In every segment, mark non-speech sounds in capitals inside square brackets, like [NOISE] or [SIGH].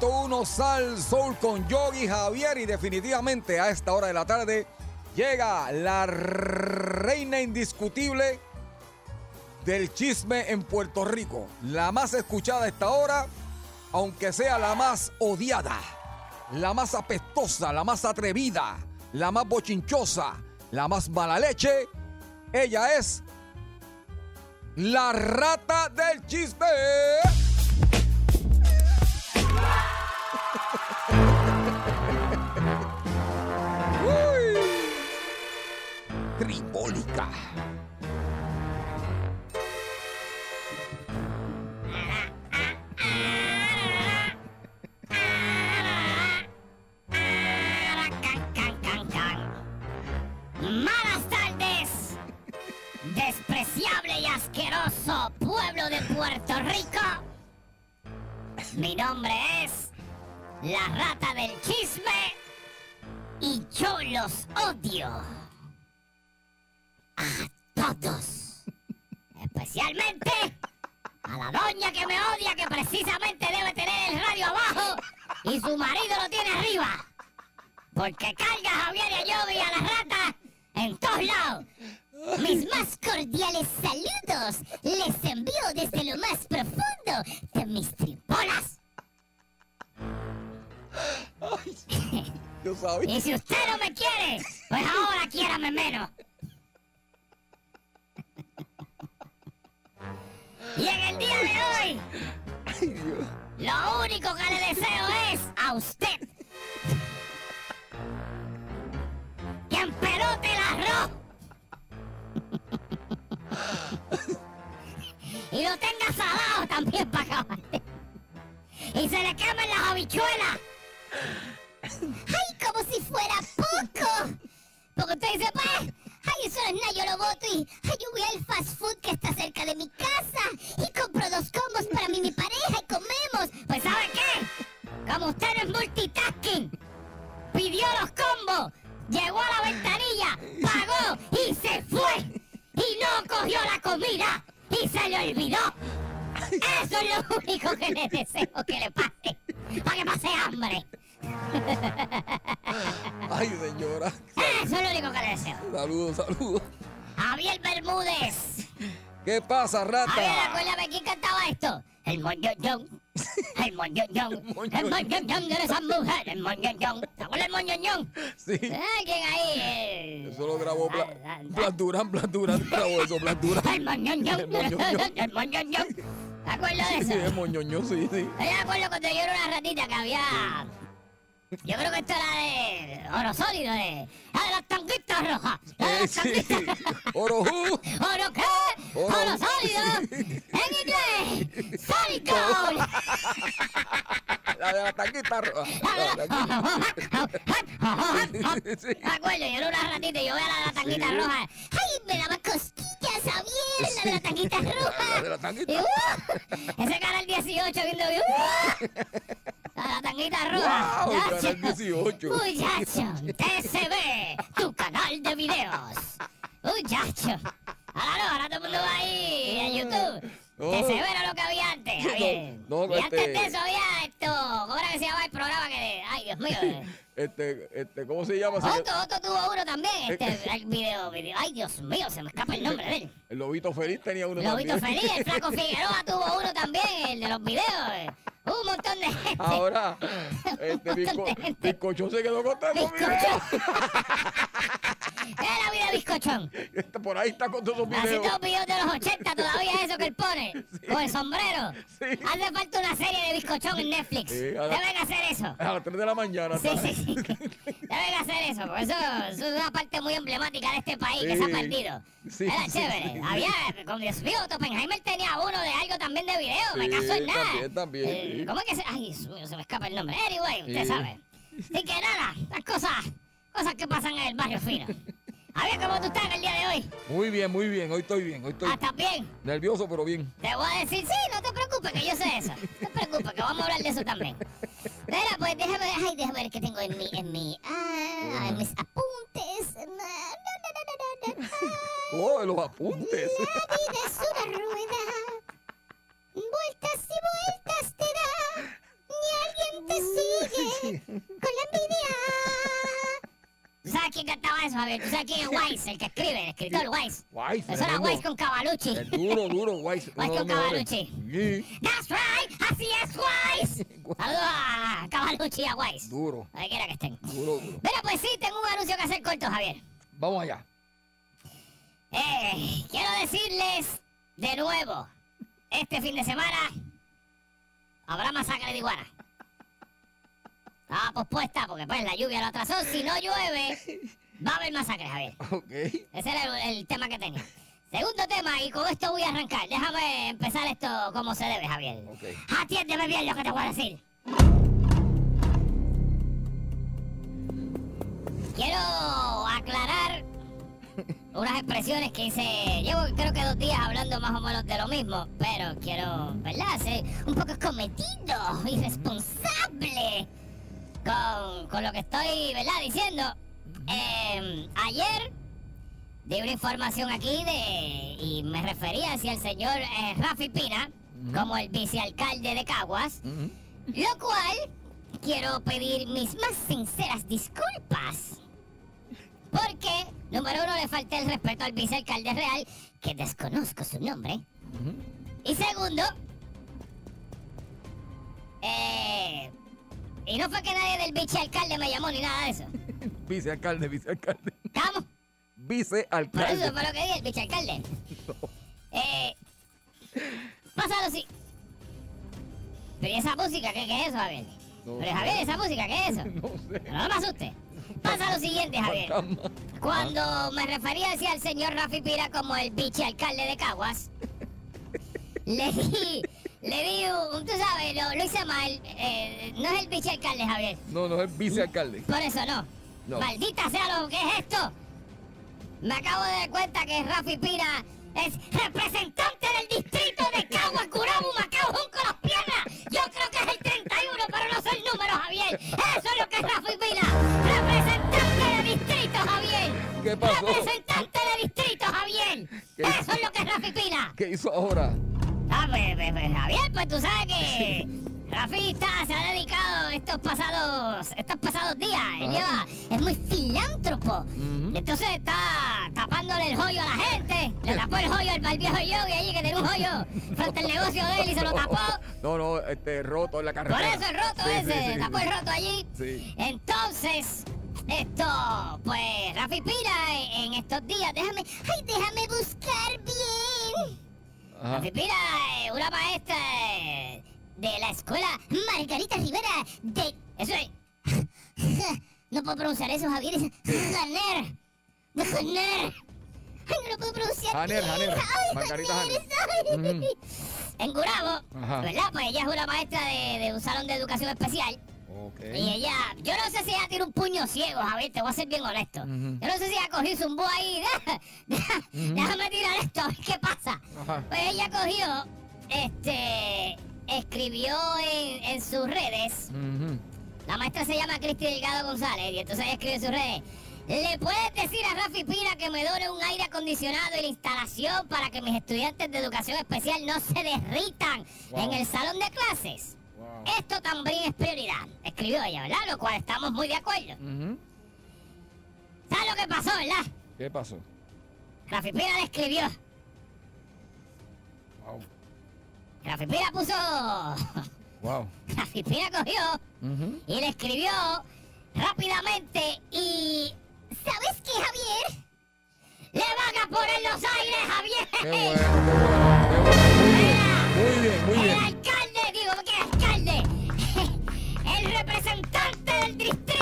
99.1 Sal Soul con Yogi Javier y definitivamente a esta hora de la tarde llega la reina indiscutible del chisme en Puerto Rico. La más escuchada a esta hora, aunque sea la más odiada, la más apestosa, la más atrevida, la más bochinchosa, la más mala leche. Ella es la rata del chisme. Tribólica. Malas tardes, despreciable y asqueroso pueblo de Puerto Rico. Mi nombre es la rata del chisme y yo los odio Especialmente a la doña que me odia que precisamente debe tener el radio abajo y su marido lo tiene arriba. Porque carga a Javier y a y a la rata en todos lados. Mis más cordiales saludos les envío desde lo más profundo de mis tripolas. Yo sabía. [LAUGHS] Y si usted no me quiere, pues ahora quiérame menos. Y en el día de hoy, lo único que le deseo es a usted que emperote el arroz [LAUGHS] y lo tenga salado también para acabar. Y se le quemen las habichuelas. [LAUGHS] ¡Ay, como si fuera poco! Porque usted dice, pues, ay, eso es nada, yo y ay, yo voy al fast food que está cerca de mi casa y compro dos combos para mí y mi pareja ¿Qué pasa, rata? acuérdame quién cantaba esto. El moñoñón. El moñoñón. [LAUGHS] El moñoñón de esa mujer. El moñoñón. ¿Te acuerdas del moñoñón? Sí. ¿Quién ahí? Eh, Eso lo grabó Blas Durán grabó eso, Blas Durán. El moñoñón. [LAUGHS] El moñoñón. El moñoñón. ¿Te acuerdas de Sí, eso? es moñoño, sí, sí. Yo me acuerdo cuando yo era una ratita que había. Yo creo que esto era de oro sólido, de. Ah, de las tanguitas rojas. La de Eh, las [LAUGHS] sí. tanguitas. Orojú. ¿Oro qué? Oro. Oro sólido. En inglés. Solid gold. [LAUGHS] La de la taquita roja. La de la. [LAUGHS] Sí. Me acuerdo, yo era una ratita y yo veía la de la tanguita Sí. roja. ¡Ay, me daba cosquillas, Javier! La de la tanguita roja. [LAUGHS] La de la tanguita. Y, uh, ese canal 18 viendo. Uh, la tanguita roja. ¡Wow! Canal 18. Muchacho, TCB, tu canal de videos. Muchacho. Ahora no, ahora todo el mundo va ahí a YouTube. No. TCB era lo que había antes, Javier. no, y antes este- de eso había esto, ¿cómo era que se llamaba el programa que... Ay, Dios mío. Eh. Este, este, ¿cómo se llama? Otto, Otto tuvo uno también, este, el video, video. Ay, Dios mío, se me escapa el nombre de él. El Lobito Feliz tenía uno Lobito también. Feliz, el Flaco [LAUGHS] Figueroa tuvo uno también, el de los videos. eh. Un montón de gente. Ahora, [LAUGHS] este bizco, bizcocho se quedó contento conmigo. Bizcocho. [LAUGHS] Es la vida bizcochón. Este, Por ahí está con todos sus Así videos. todos videos de los 80, todavía eso que él pone. [LAUGHS] Con el sombrero. Sí. Hace falta una serie de bizcochón en Netflix. Sí, Deben hacer eso. A las 3 de la mañana. Sí, sí, sí. [LAUGHS] Deben hacer eso, porque eso, eso es una parte muy emblemática de este país que Sí. se ha perdido. Sí, Era sí, chévere. sí. Había, con Dios mío, Oppenheimer tenía uno de algo también de video. me Sí, caso en nada. también, también, Eh, sí. ¿Cómo es que se.? Ay, se me escapa el nombre. Anyway, usted Sí. sabe. Así que nada, las cosas, cosas que pasan en el barrio fino. [LAUGHS] A ver cómo tú estás en el día de hoy. Muy bien, muy bien. Hoy estoy bien. Hoy estoy Ah, ¿estás bien? nervioso, pero bien. Te voy a decir, sí, no te preocupes, que yo sé eso. No te preocupes, que vamos a hablar de eso también. Mira, pues déjame, ay, déjame ver qué tengo en mi, en mi, ah, en mis apuntes. Na, na, na, na, na, na, na. Oh, los apuntes. La vida es una rueda, vueltas y vueltas te da, ni alguien te sigue con la envidia. ¿Tú sabes quién cantaba eso, Javier? ¿Tú sabes quién es [LAUGHS] Wise, el que escribe, el escritor Wise? Wise, Eso era. Wise con Cavalucci. El duro, duro, [LAUGHS] uno de con. Cavalucci. That's right, así es, Wise. [LAUGHS] Saludos a Cavalucci y a Wise. duro, Donde quiera que estén. duro, duro. Mira, pues sí, tengo un anuncio que hacer corto, Javier. Vamos allá. Eh, quiero decirles de nuevo, este fin de semana habrá masacre de iguana. Estaba pospuesta porque pues la lluvia lo atrasó. Si no llueve, va a haber masacre, Javier. Ok. Ese era el, el tema que tenía. Segundo tema, y con esto voy a arrancar. Déjame empezar esto como se debe, Javier. Ok. Atiéndeme bien lo que te voy a decir. Quiero aclarar unas expresiones que hice. Llevo creo que dos días hablando más o menos de lo mismo, pero quiero, ¿verdad? Ser un poco cometido y responsable con, con lo que estoy, ¿verdad? Diciendo. Eh, ayer di una información aquí de y me refería hacia el señor eh, Rafi Pina como el vicealcalde de Caguas, lo cual quiero pedir mis más sinceras disculpas. Porque, número uno, le falté el respeto al vicealcalde real, que desconozco su nombre. Y segundo, eh, y no fue que nadie del vicealcalde me llamó ni nada de eso. [LAUGHS] Vicealcalde, vicealcalde. ¿Estamos? Por eso Vicealcalde. fue lo que dije, el vicealcalde. [LAUGHS] Eh, pásalo así. Pero ¿y esa música qué, qué es eso, Javier? No Pero. Javier, ¿esa música qué es eso? [LAUGHS] No sé. Pero no me asuste. Pasa lo siguiente, Javier. Cuando me refería hacia el señor Rafi Pira como el vicealcalde de Caguas, le di, le di un, tú sabes, lo, lo hice mal. eh, no es el vicealcalde, Javier. No, no es vicealcalde. Por eso no. No. Maldita sea lo que es esto. Me acabo de dar cuenta que Rafi Pira es representante del distrito de Caguas, Curabu, Macao, Junco, Las Piernas. Yo creo que es el 31, pero no sé el número, Javier. Eso es lo que es Rafi Pira. Representante de distrito, Javier. ¿Qué pasó? Representante de distrito, Javier. ¿Qué Eso es lo que es Rafi Pira. ¿Qué hizo ahora? Ah, pues, pues, pues, Javier, pues tú sabes que Rafi está- se ha dedicado estos pasados, estos pasados días. Él lleva, es muy filántropo. Entonces está tapándole el hoyo a la gente. Le tapó el hoyo al, al viejo Yogi allí que tenía un hoyo frente al negocio de él y se lo tapó. [LAUGHS] No, no, este roto en la Por carretera. eso el roto Sí, ese, sí, sí, tapó el roto allí. Sí. Entonces, esto, pues, Rafi Pira en estos días, déjame, ay, déjame buscar bien. Ajá. Eh, una maestra de la escuela Margarita Rivera de... Eso es... [LAUGHS] No puedo pronunciar eso, Javier. Es Janer. Janer. Ay, no lo puedo pronunciar. Janer. Janer. Ay, Margarita Janer. En Gurabo, Ajá. ¿verdad? Pues ella es una maestra de, de un salón de educación especial. Y ella, yo no sé si ella tiene un puño ciego, Javier, te voy a ser bien honesto. Yo no sé si ella cogió su zumbó ahí. [LAUGHS] Déjame tirar esto, a ver qué pasa. Ajá. Pues ella cogió, este, escribió en, en sus redes. La maestra se llama Cristi Delgado González y entonces ella escribe en sus redes. ¿Le puedes decir a Rafi Pina que me done un aire acondicionado y la instalación para que mis estudiantes de educación especial no se derritan Wow. en el salón de clases? Esto también es prioridad. Escribió ella, ¿verdad? Lo cual estamos muy de acuerdo. Ujú. ¿Sabes lo que pasó, verdad? ¿Qué pasó? Rafi Pina le escribió. Wow. Rafi Pina puso. Wow. [LAUGHS] Rafi Pina cogió y le escribió rápidamente y... ¿Sabes qué, Javier? ¡Le van a poner los aires, Javier! Qué bueno, qué bueno, qué bueno. [LAUGHS] Muy bien, muy bien.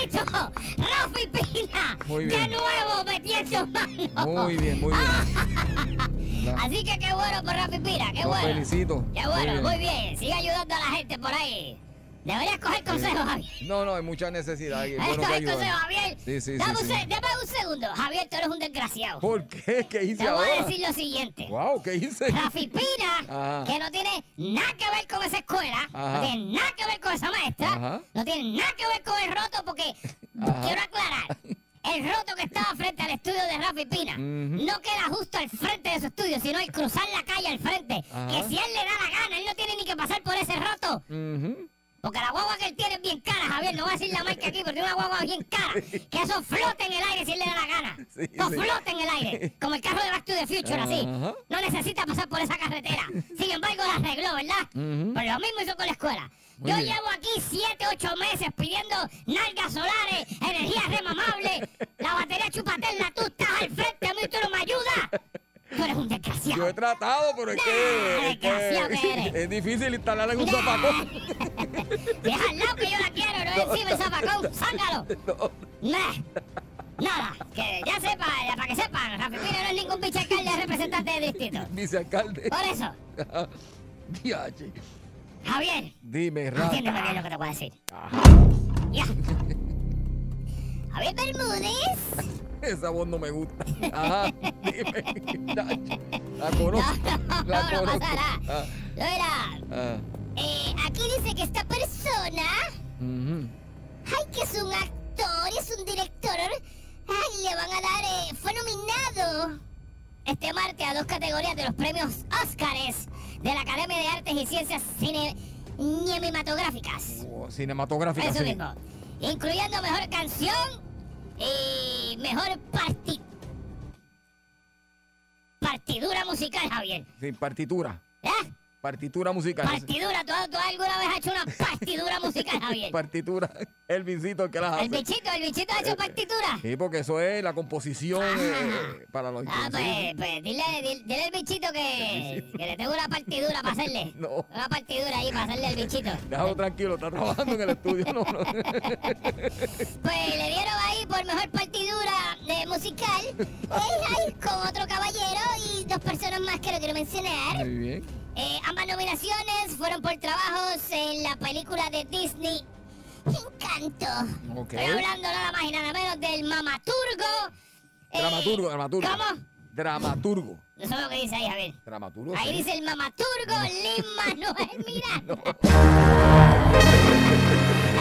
Distrito, Rafi Pina, Muy de bien. nuevo metiendo mano. Muy bien, muy bien. [LAUGHS] Así que qué bueno por Rafi Pina, qué Lo bueno. felicito. Qué bueno, muy bien. Sigue ayudando a la gente por ahí. Deberías coger consejos, Javier. No, no, hay mucha necesidad. y es Esto bueno es consejo. Javier. Sí, sí, sí, Dame, un sí. dame un segundo. Javier, tú eres un desgraciado. ¿Por qué? ¿Qué hice Te voy a decir lo siguiente. Wow, ¿qué hice? Rafi Pina, [LAUGHS] Ajá. que no tiene nada que ver con esa escuela, Ajá. no tiene nada que ver con esa maestra, Ajá. no tiene nada que ver con el roto, porque [LAUGHS] quiero aclarar. El roto que estaba frente al estudio de Rafi Pina no queda justo al frente de su estudio, sino al cruzar la calle al frente. Que si él le da la gana, él no tiene ni que pasar por ese roto. Ujú. Porque la guagua que él tiene es bien cara, Javier. No voy a decir la marca aquí, porque tiene una guagua bien cara. [LAUGHS] Que eso flote en el aire si él le da la gana. [LAUGHS] Sí, Eso sí. flote en el aire. Como el carro de Back to the Future, así. No necesita pasar por esa carretera. Sin embargo, la arregló, ¿verdad? Ujú. Pues lo mismo hizo con la escuela. Muy Yo bien. llevo aquí 7, 8 meses pidiendo nalgas solares, energía remamable, la batería chupaterna. Tú estás al frente, a mí tú no me ayudas. Tú eres un desgraciado. Yo he tratado, pero es que, es, desgraciado que [LAUGHS] es difícil instalar en un zapacón. [LAUGHS] Deja al lado que yo la quiero, no [LAUGHS] encima el zapacón, sácalo. Nah. Nada, que ya sepa, ya para que sepan, Rafi no es ningún pinche alcalde representante de distrito. Vicealcalde. Por eso, Diache. Javier, Dime, Rafa. entiéndeme bien lo que te voy a decir. Ajá. Ya. Javier Bermúdez. [LAUGHS] Esa voz no me gusta. Ajá. Dime. La conozco. No, La no, no conozco. pasa nada. Ah, Mira, ah. eh, aquí dice que esta persona, ay, que es un actor, es un director, ay, le van a dar, eh, fue nominado este martes a dos categorías de los premios Óscares de la Academia de Artes y Ciencias Cinematográficas. Oh, Cinematográfica, Eso sí. mismo. Incluyendo mejor canción y mejor parti... partidura musical, Javier. Sí, partitura. ¿Eh? Partitura musical. Partidura, ¿tú, tú alguna vez has hecho una partidura musical, Javier? Partitura. [LAUGHS] El visito que las hace. El bichito, el bichito ha hecho partitura. Sí, porque eso es la composición eh, para los Ah, pues, pues dile, dile, dile al bichito que, que le tengo una partidura para hacerle. [LAUGHS] No. Una partidura ahí para hacerle al bichito. Déjalo tranquilo, está trabajando en el estudio. No, no. [LAUGHS] Pues le dieron ahí por mejor partidura de musical. Con otro caballero y dos personas más que no quiero mencionar. Muy bien. Eh, ambas nominaciones fueron por trabajos en la película de Disney Encanto. Estoy hablando nada más y nada menos del Mamaturgo. eh, Dramaturgo, dramaturgo. ¿Cómo? Dramaturgo. Eso es lo que dice ahí, Javier. Dramaturgo. Ahí sí. dice el Mamaturgo Lin Manuel Miranda. [LAUGHS]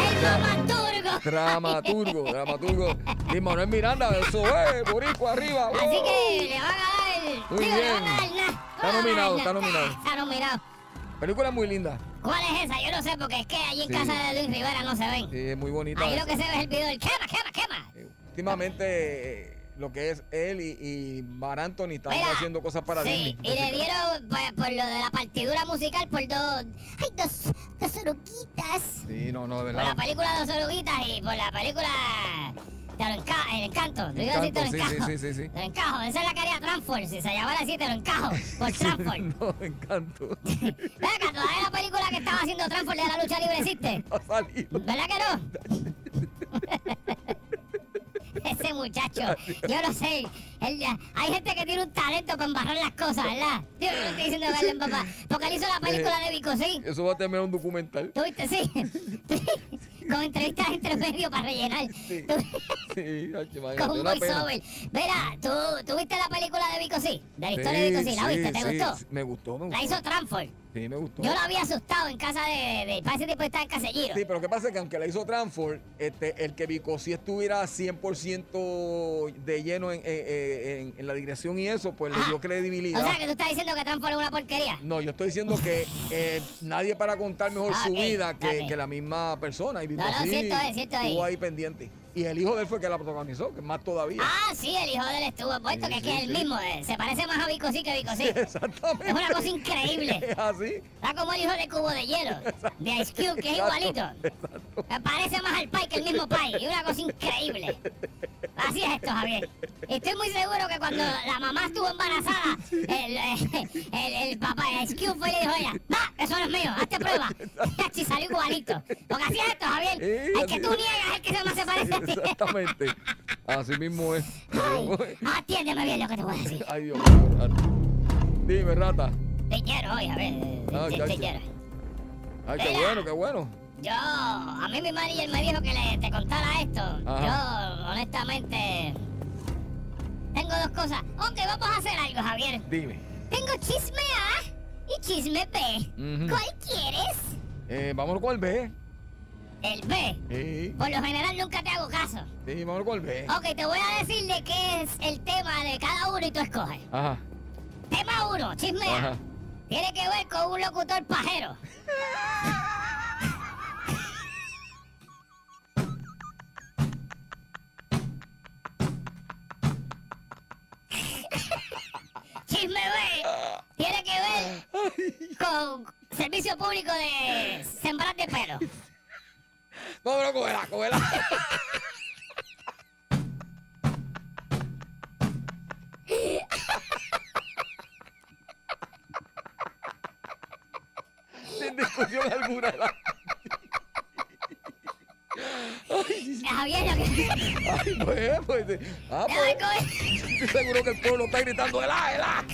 El Mamaturgo. Dramaturgo, dramaturgo. Y Manuel Miranda, eso es, boricua arriba. Así que le van a dar. Muy digo, le bien. van a dar nada. Está nominado, está nominado. Está nominado. Película muy linda. ¿Cuál es esa? Yo no sé, porque es que allí en Sí. casa de Luis Rivera no se ven. Sí, es muy bonita. Ahí lo esa. que se ve es el video del quema, quema, quema. Eh, Últimamente, eh, lo que es él y, y Mar Anthony están haciendo cosas para sí, Disney. y le dieron pues, por lo de la partidura musical por dos. ¡Ay, dos, dos oruguitas! Sí, no, no, de Por la verdad. película Dos oruguitas y por la película. Te lo enca El encanto. Te iba a decir te lo Encanto, sí, encajo. sí, sí, sí, sí. Te lo encajo. Esa es la que haría Transform. Si se llamara así, te lo encajo. Por Transform. No, encanto. [LAUGHS] Ven acá, todavía la película que estaba haciendo Transform de la lucha libre existe. [LAUGHS] Salir. ¿Verdad que no? [LAUGHS] Ese muchacho, yo no sé. él ya- hay gente que tiene un talento para embarrar las cosas, ¿verdad? Yo no estoy diciendo él papá. Porque él hizo la película de Vico, ¿sí? Eso va a terminar un documental. ¿Tuviste? [LAUGHS] Sí. Con entrevistas entre medio para rellenar. Sí. ¿Tú- Sí, Con voiceover. Mira, ¿tú, ¿tú viste la película de Vico Sí? De la historia de Sí, Vico Sí. ¿La viste? ¿Te gustó? Me gustó, me gustó. La hizo Transform. Sí, me gustó. Yo la había asustado en casa de... de para ese tipo estaba en Caselliro. Sí, pero lo que pasa es que aunque la hizo Transform, este, el que Vicosí estuviera 100% de lleno en, en- en la dirección y eso, pues le Ajá. dio credibilidad. O sea, que tú estás diciendo que Transform es una porquería. No, yo estoy diciendo que eh, nadie para contar mejor Ah, su vida que, la misma persona. Y No, no, Vicosí cierto es, cierto es. estuvo ahí pendiente. Y el hijo de él fue el que la protagonizó, que más todavía. Ah, sí, el hijo de él estuvo puesto, Sí, que es sí, que es el mismo. eh, Se parece más a Vico Sí que Vico Sí. Exactamente. Es una cosa increíble. [LAUGHS] Es así. Está como el hijo de Cubo de Hielo, de Ice Cube, que es Exacto, igualito. exacto. Me parece más al Pai que el mismo Pai. Y una cosa increíble. Así es esto, Javier. Estoy muy seguro que cuando la mamá estuvo embarazada, [LAUGHS] el, eh, el, el papá de Ice Cube fue y le dijo ella, va, eso no es mío, hazte prueba. [LAUGHS] Y salió igualito. Porque así es esto, Javier. El que tú es. niegas es el que más se parece. Exactamente. Así mismo es. Ay, atiéndeme bien lo que te voy a decir. Ay, Dios mío. Dime, rata. Te quiero hoy, Javier. Ah, Te- te, chacho. quiero. Ay, qué Mira. bueno, qué bueno. Yo, a mí mi manager me dijo que le, te contara esto. Ajá. Yo, honestamente, tengo dos cosas. Ok, vamos a hacer algo, Javier. Dime. Tengo chisme A y chisme B. ¿Cuál quieres? Eh, vámonos con el B. El B. Sí, Por lo general nunca te hago caso. sí, con el B. Ok, te voy a decir de qué es el tema de cada uno y tú escoges. Ajá, Tema 1, chisme A. ajá. Tiene que ver con un locutor pajero. Chisme B. Tiene que ver con servicio público de sembrar de pelo. El con el Sin discusión alguna. la- Javier, lo que... Ay, pues, pues. Ah, Ay, pues. Estoy seguro que el pueblo está gritando el A, el A.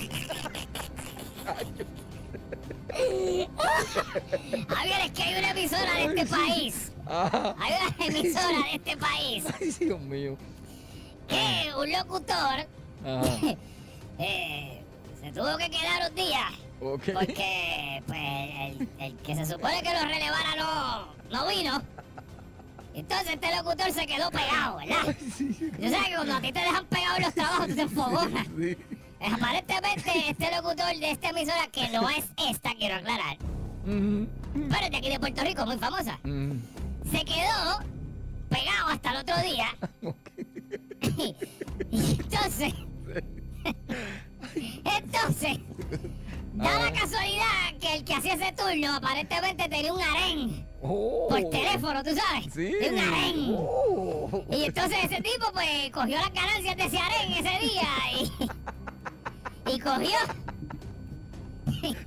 Javier, es que hay una emisora de este país. Hay una [LAUGHS] emisora de este país Ay, Dios mío. que un locutor [LAUGHS] eh, se tuvo que quedar un día porque pues el, el que se supone que lo relevara no, no vino. Entonces este locutor se quedó pegado, ¿verdad? Yo sé que cuando a ti te dejan pegado en los trabajos tú te enfogonas. [LAUGHS] Sí. Aparentemente este locutor de esta emisora, que no es esta, quiero aclarar, pero es de aquí de Puerto Rico, muy famosa. Se quedó pegado hasta el otro día. [LAUGHS] y [LAUGHS] entonces, [LAUGHS] entonces, da la casualidad que el que hacía ese turno aparentemente tenía un harén Oh. por teléfono, tú sabes, Sí. de un harén. Oh. Y entonces ese tipo pues cogió las ganancias de ese harén ese día y, y cogió.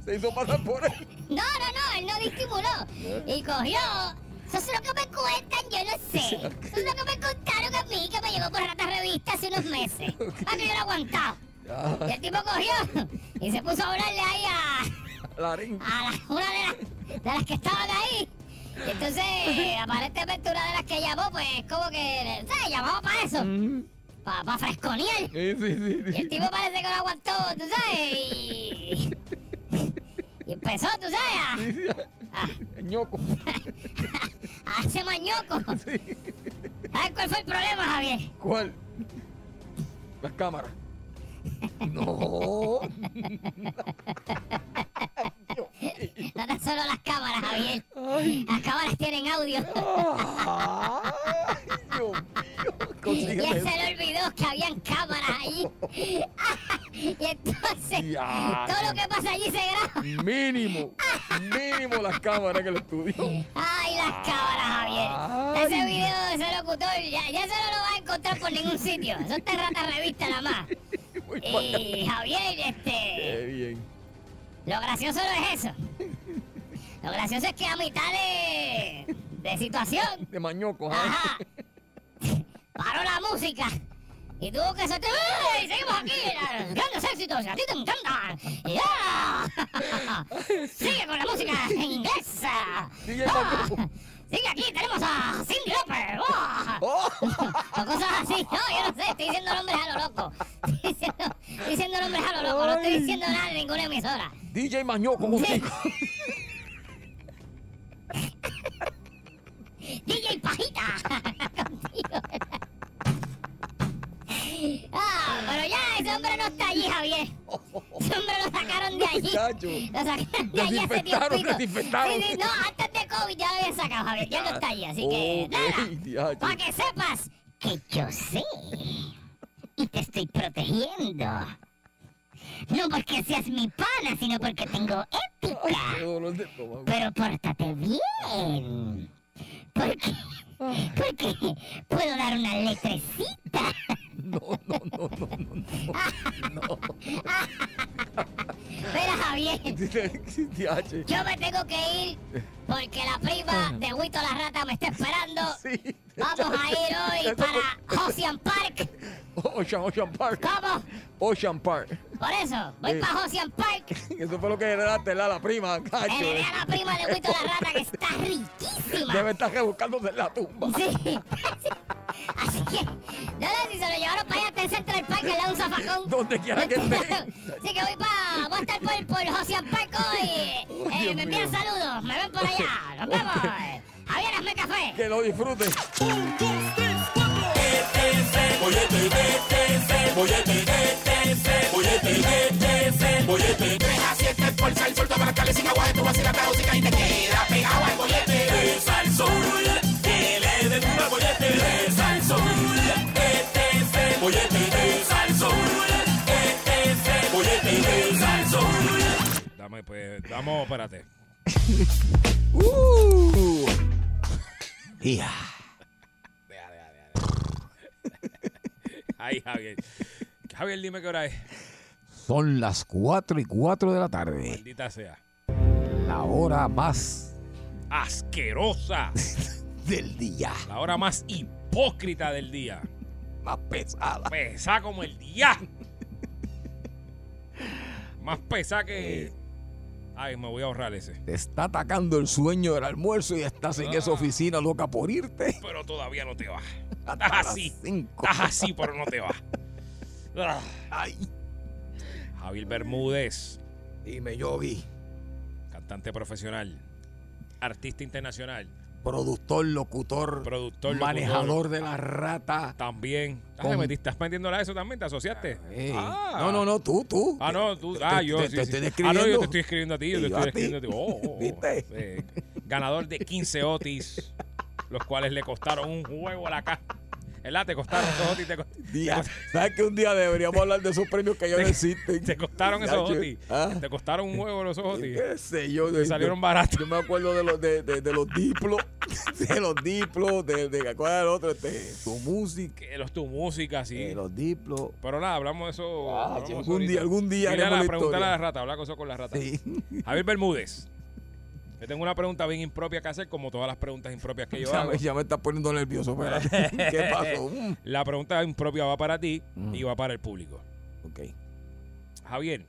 Se hizo pasar por él. No, no, no, él no disimuló. Y cogió. Eso es lo que me cuentan, yo no sé. [LAUGHS] Eso es lo que me contaron a mí, que me llegó por Rata Revista hace unos meses. [LAUGHS] Ah, que yo lo he aguantado. Y el tipo cogió y se puso a hablarle ahí a, la- una de las, de las que estaban ahí. Y entonces, [LAUGHS] aparentemente una de las que llamó, pues como que, ¿sabes? Llamaba para eso, para freskonear. Sí, sí, sí, Y el tipo parece que lo aguantó, tú sabes, y... Y empezó, tú sabes, a- a, ñoco. A hacer mañoco. [LAUGHS] Sí. ¿Sabes cuál fue el problema, Javier? ¿Cuál? Las cámaras. [LAUGHS] No. No tan solo las cámaras, Javier. Ay. Las cámaras tienen audio. Ay, Dios mío. Se le olvidó que habían cámaras allí. [LAUGHS] Y entonces, Ya. todo lo que pasa allí se graba. Mínimo. Mínimo las cámaras que el estudio. Ay, las cámaras, Javier. Ay. Ese video de ese locutor, ya, ya eso no lo vas a encontrar por ningún sitio. Eso en rata revista nada más. [LAUGHS] Muy. Y Javier, este, Qué bien. Lo gracioso no es eso. Lo gracioso es que a mitad de, de situación, De mañoco. ¿ah? ajá, paró la música. Y tuvo que soltar. ¡Ey! Seguimos aquí. eh, Grandes éxitos. A ti te encantan. Sigue con la música en inglés. Sigue aquí. Tenemos a Cindy Lauper. ¡Oh! ¡Oh! [LAUGHS] O cosas así. estoy diciendo nombres a lo loco. Estoy diciendo, estoy diciendo nombres a lo loco. No estoy diciendo nada de ninguna emisora. DJ Mañoco [LAUGHS] [LAUGHS] contigo. DJ Pajita. Contigo. Ah, pero ya ese hombre no está allí, Javier. Ese hombre lo sacaron de allí. Muchacho. Lo sacaron de allí hace tiempito. desinfectaron. Sí, sí, no, antes de COVID ya lo habían sacado, Javier. Ya no está allí, así que nada. Para que sepas que yo sé. Y te estoy protegiendo. No porque seas mi pana, sino porque tengo ética. Pero pórtate bien. Porque, [LAUGHS] porque puedo dar una letrecita. No, no, no, no, no. Mira, [LAUGHS] Javier, yo me tengo que ir porque la prima de Huito la Rata me está esperando. Sí. Vamos a ir hoy para Ocean Park. [LAUGHS] [LAUGHS] Ocean, Ocean Park. ¿Cómo? Ocean Park. Por eso, voy Sí. para Ocean Park. [LAUGHS] Eso fue lo que heredaste, la, la prima, cacho. Heredé a la prima de Huito la Rata que está [LAUGHS] riquísima. Debe estar rebuscándose en la tumba. Sí. Así que, no sé si se lo llevaron para allá hasta el centro del parque, al lado de un zafacón. Donde quiera que esté. Así que voy para. Voy a estar por, por Ocean Park hoy. Eh, Dios me envían saludos. Me ven por allá. Nos vemos. Javier, hazme café. Que lo disfruten. Dame, pues, vamos, espérate. [LAUGHS] Uh. [LAUGHS] Ya. Ay, Javier. Javier, dime qué hora es. Son las 4 y 4 de la tarde. Maldita sea. La hora más Asquerosa. [LAUGHS] del día. La hora más hipócrita del día. Más pesada. Pesa como el día. Más pesa que. Ay, me voy a ahorrar ese. Te está atacando el sueño del almuerzo y estás en esa Ah. oficina loca por irte. Pero todavía no te vas. [LAUGHS] Estás así. cinco. Estás así, pero no te vas. [LAUGHS] Ah. Ay. Javier Bermúdez, Dime, Yogi. cantante profesional, artista internacional, Productor, locutor, productor, manejador locutor, de la rata. también. Ah, Con- ¿me metiste- ¿Estás metiéndola a eso también? ¿Te asociaste? Ah. No, no, no, tú, tú. Ah, no, tú. Te- Ah, yo. te- sí, te sí. estoy Ah, no, yo escribiendo. te estoy escribiendo a ti. Yo te estoy a escribiendo a ti. Oh. [LAUGHS] ¿Viste? Eh, ganador de 15 Otis, los cuales le costaron un juego a la casa. ¿Verdad? Te costaron esos Otis. Te, co- [LAUGHS] Día. ¿Sabes que un día deberíamos hablar de esos premios que [LAUGHS] ya no existen? te costaron esos. Otis. Ah. Te costaron un juego los Otis. ¿Qué sé yo? Te salieron baratos. Yo me acuerdo de los, de, de- de los diplos, [LAUGHS] de los diplos, de, de ¿cuál era el otro? Este, tu música, los tu música, sí. de los diplos. Pero nada, hablamos de eso. Ah, hablamos algún día- algún día Mira haremos la la pregunta a la rata, habla con eso con la rata. Sí. Javier Bermúdez. Yo tengo una pregunta bien impropia que hacer, como todas las preguntas impropias que yo [LAUGHS] hago. ya me está poniendo nervioso, espérate. [LAUGHS] ¿Qué pasó? Mm. La pregunta impropia va para ti Mm. y va para el público. Ok. Javier,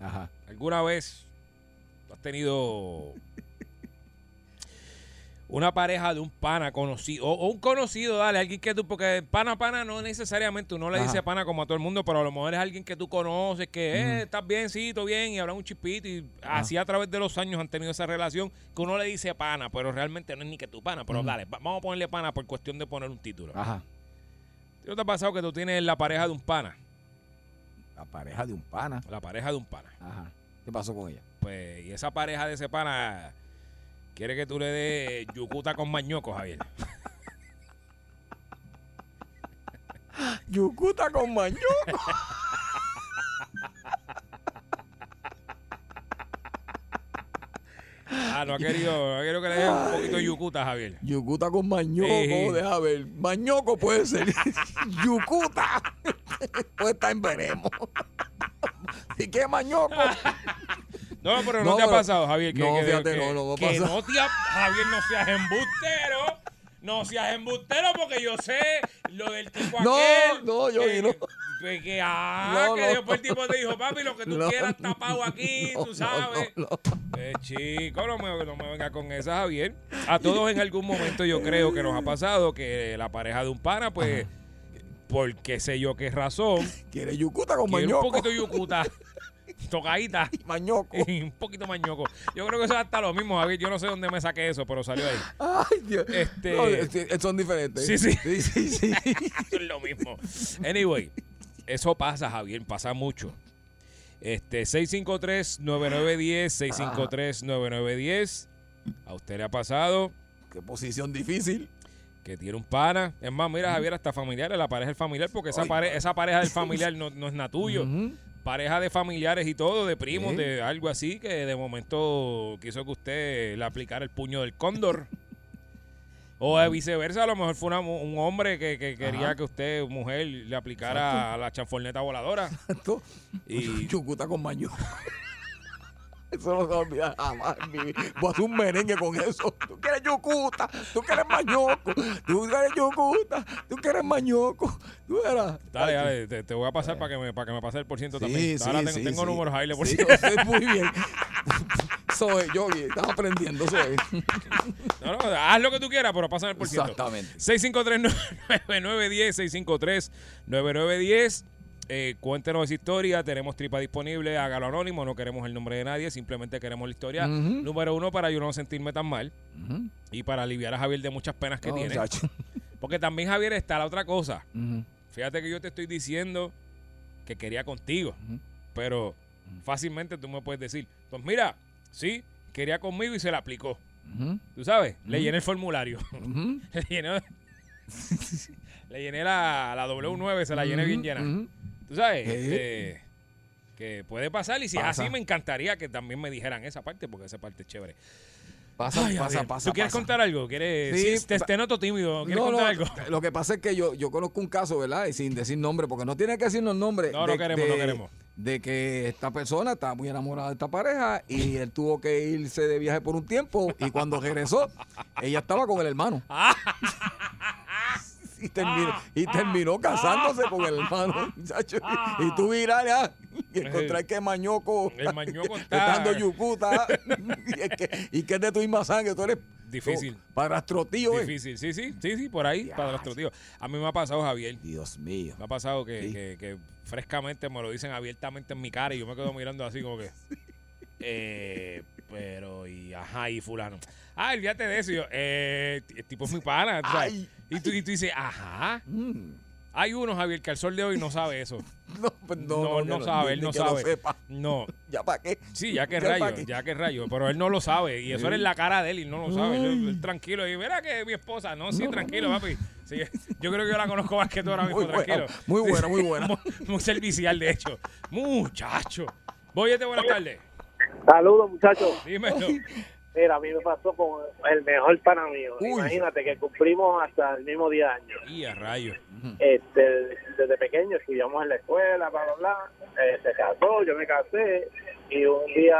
Ajá. ¿alguna vez has tenido una pareja de un pana conocido, o, o un conocido, dale, alguien que tú, porque pana, pana no necesariamente uno le Ajá. dice pana como a todo el mundo, pero a lo mejor es alguien que tú conoces, que eh, estás bien, sí, todo bien, y habrá un chispito, y así a través de los años han tenido esa relación que uno le dice pana, pero realmente no es ni que tu pana, pero dale, va- vamos a ponerle pana por cuestión de poner un título. Ajá. ¿Qué te ha pasado que tú tienes la pareja de un pana? La pareja de un pana. La pareja de un pana. Ajá. ¿Qué pasó con ella? Pues, y esa pareja de ese pana quiere que tú le des yucuta con mañoco, Javier. Yucuta con mañoco. Ah, no ha querido, no ha querido que le des un poquito de yucuta, Javier. Yucuta con mañoco, Sí. deja ver. Mañoco puede ser. [LAUGHS] Yucuta. [LAUGHS] puede estar en veremos. [LAUGHS] ¿Y qué mañoco? No, pero no, No, te ha pasado, Javier. Que, no, que- fíjate, que- no, no no te ha- Javier, no seas embustero. No seas embustero porque yo sé lo del tipo No, aquel. no, yo que, no. Que, que, ah, No, que no, después el no. tipo te dijo, papi, lo que tú [LAUGHS] No, quieras no, tapado aquí, no, tú no, sabes. no, no. Eh, chico, no me, no me venga con esa, Javier. A todos en algún momento yo creo que nos ha pasado que la pareja de un pana, pues, por qué sé yo qué razón, Quiere yucuta con quiere un mañoco. poquito yucuta, [LAUGHS] tocadita [LAUGHS] Mañoco. y un poquito mañoco. Yo creo que eso es hasta lo mismo, Javier. Yo no sé dónde me saqué eso, pero salió ahí. Ay, Dios. Este- No, este, son diferentes. Sí, sí. Sí, sí, sí. [LAUGHS] Eso es lo mismo. Anyway, eso pasa, Javier, pasa mucho. Este, 653-9910, 653-9910. A usted le ha pasado Qué posición difícil. que tiene un pana. Es más, mira, Javier, hasta familiares, la pareja del familiar, porque esa, pare- esa pareja del [LAUGHS] familiar no, no es nada tuyo. Ujú. Pareja de familiares y todo, de primos, de algo así, que de momento quiso que usted le aplicara el puño del cóndor. O de viceversa, a lo mejor fue una un hombre que, que quería Ajá. que usted, mujer, le aplicara a la chanforneta voladora. Esto, Y- [LAUGHS] yucuta con. Eso no se va a olvidar jamás. en mi vida. Voy a hacer un merengue con eso. Tú quieres yucuta, tú quieres mañoco, tú quieres yucuta, tú quieres mañoco. Tú eras. Dale, dale, te, te voy a pasar para que me para que me pase el por ciento también. Ahora tengo, tengo sí. números ahí, por Sí, ciento. yo muy bien. [LAUGHS] Soy yo, estaba aprendiendo, soy. [LAUGHS] No, no, haz lo que tú quieras, pero pásame el por ciento. Exactamente. 653-9910, 653-9910. Eh, cuéntenos esa historia. Tenemos tripa disponible. Hágalo anónimo. No queremos el nombre de nadie. Simplemente queremos la historia. Número uno, para yo no sentirme tan mal. Y para aliviar a Javier de muchas penas que tiene. [LAUGHS] Porque también, Javier, está la otra cosa. Fíjate que yo te estoy diciendo que quería contigo. Pero fácilmente tú me puedes decir, pues mira, sí, quería conmigo y se la aplicó. ¿Tú sabes? Le llené el formulario. [LAUGHS] Le llené, [LAUGHS] le llené la, la W9, se la llené bien llena. ¿Tú sabes? Este, que puede pasar y si es así me encantaría que también me dijeran esa parte porque esa parte es chévere. Pasa, Ay, pasa, pasa. ¿Tú quieres pasa. contar algo? ¿Quieres, Sí, te, te noto tímido. ¿Quieres No, no, contar algo? [LAUGHS] Lo que pasa es que yo, yo conozco un caso, ¿verdad? Y sin decir nombre, porque no tiene que decirnos nombre. No, no queremos, no queremos. De que esta persona está muy enamorada de esta pareja y él tuvo que irse de viaje por un tiempo y cuando regresó, [LAUGHS] ella estaba con el hermano. [LAUGHS] Y terminó, y terminó casándose con el hermano. [LAUGHS] muchacho. Y tú miras ah, y encontrar que Mañoco El Mañoco [LAUGHS] está dando yucuta [LAUGHS] y, es que, y que es de tu misma sangre. Tú eres Difícil. Padrastro tío. eh. Difícil, sí, sí, sí, sí, por ahí, Ya. para nuestro tío. A mí me ha pasado, Javier, Dios mío. me ha pasado que, Sí. que- que frescamente me lo dicen abiertamente en mi cara y yo me quedo mirando así como que, eh, pero, y ajá, y fulano. Ah, olvídate de eso. Yo, eh, el tipo es mi pana. Ay. Y, tú, y tú dices, ajá. Mm. Hay uno, Javier, que al sol de hoy no sabe eso. [LAUGHS] No, pues no, No, no, sabe, ni- él ni no que lo sabe. sepa. No. [LAUGHS] ¿Ya para qué? Sí, ya que [LAUGHS] ¿Ya pa' rayo, qué? ya que rayo, pero él no lo sabe y eso era en la cara de él y no lo sabe. Él- él tranquilo y mira que mi esposa, no, sí, tranquilo, papi. Sí, yo creo que yo la conozco más que tú ahora mismo, Muy buena, tranquilo. muy Sí, buena, sí, muy buena. Muy, muy servicial, de hecho. Muchacho. Voyete, buenas tardes. Saludos, muchachos. Dímelo. Mira, a mí me pasó con el mejor pana mío. Uy. Imagínate que cumplimos hasta el mismo día de año. Y a rayo. Este, desde pequeño estudiamos en la escuela, bla, bla, bla. Eh, se casó, yo me casé. Y un día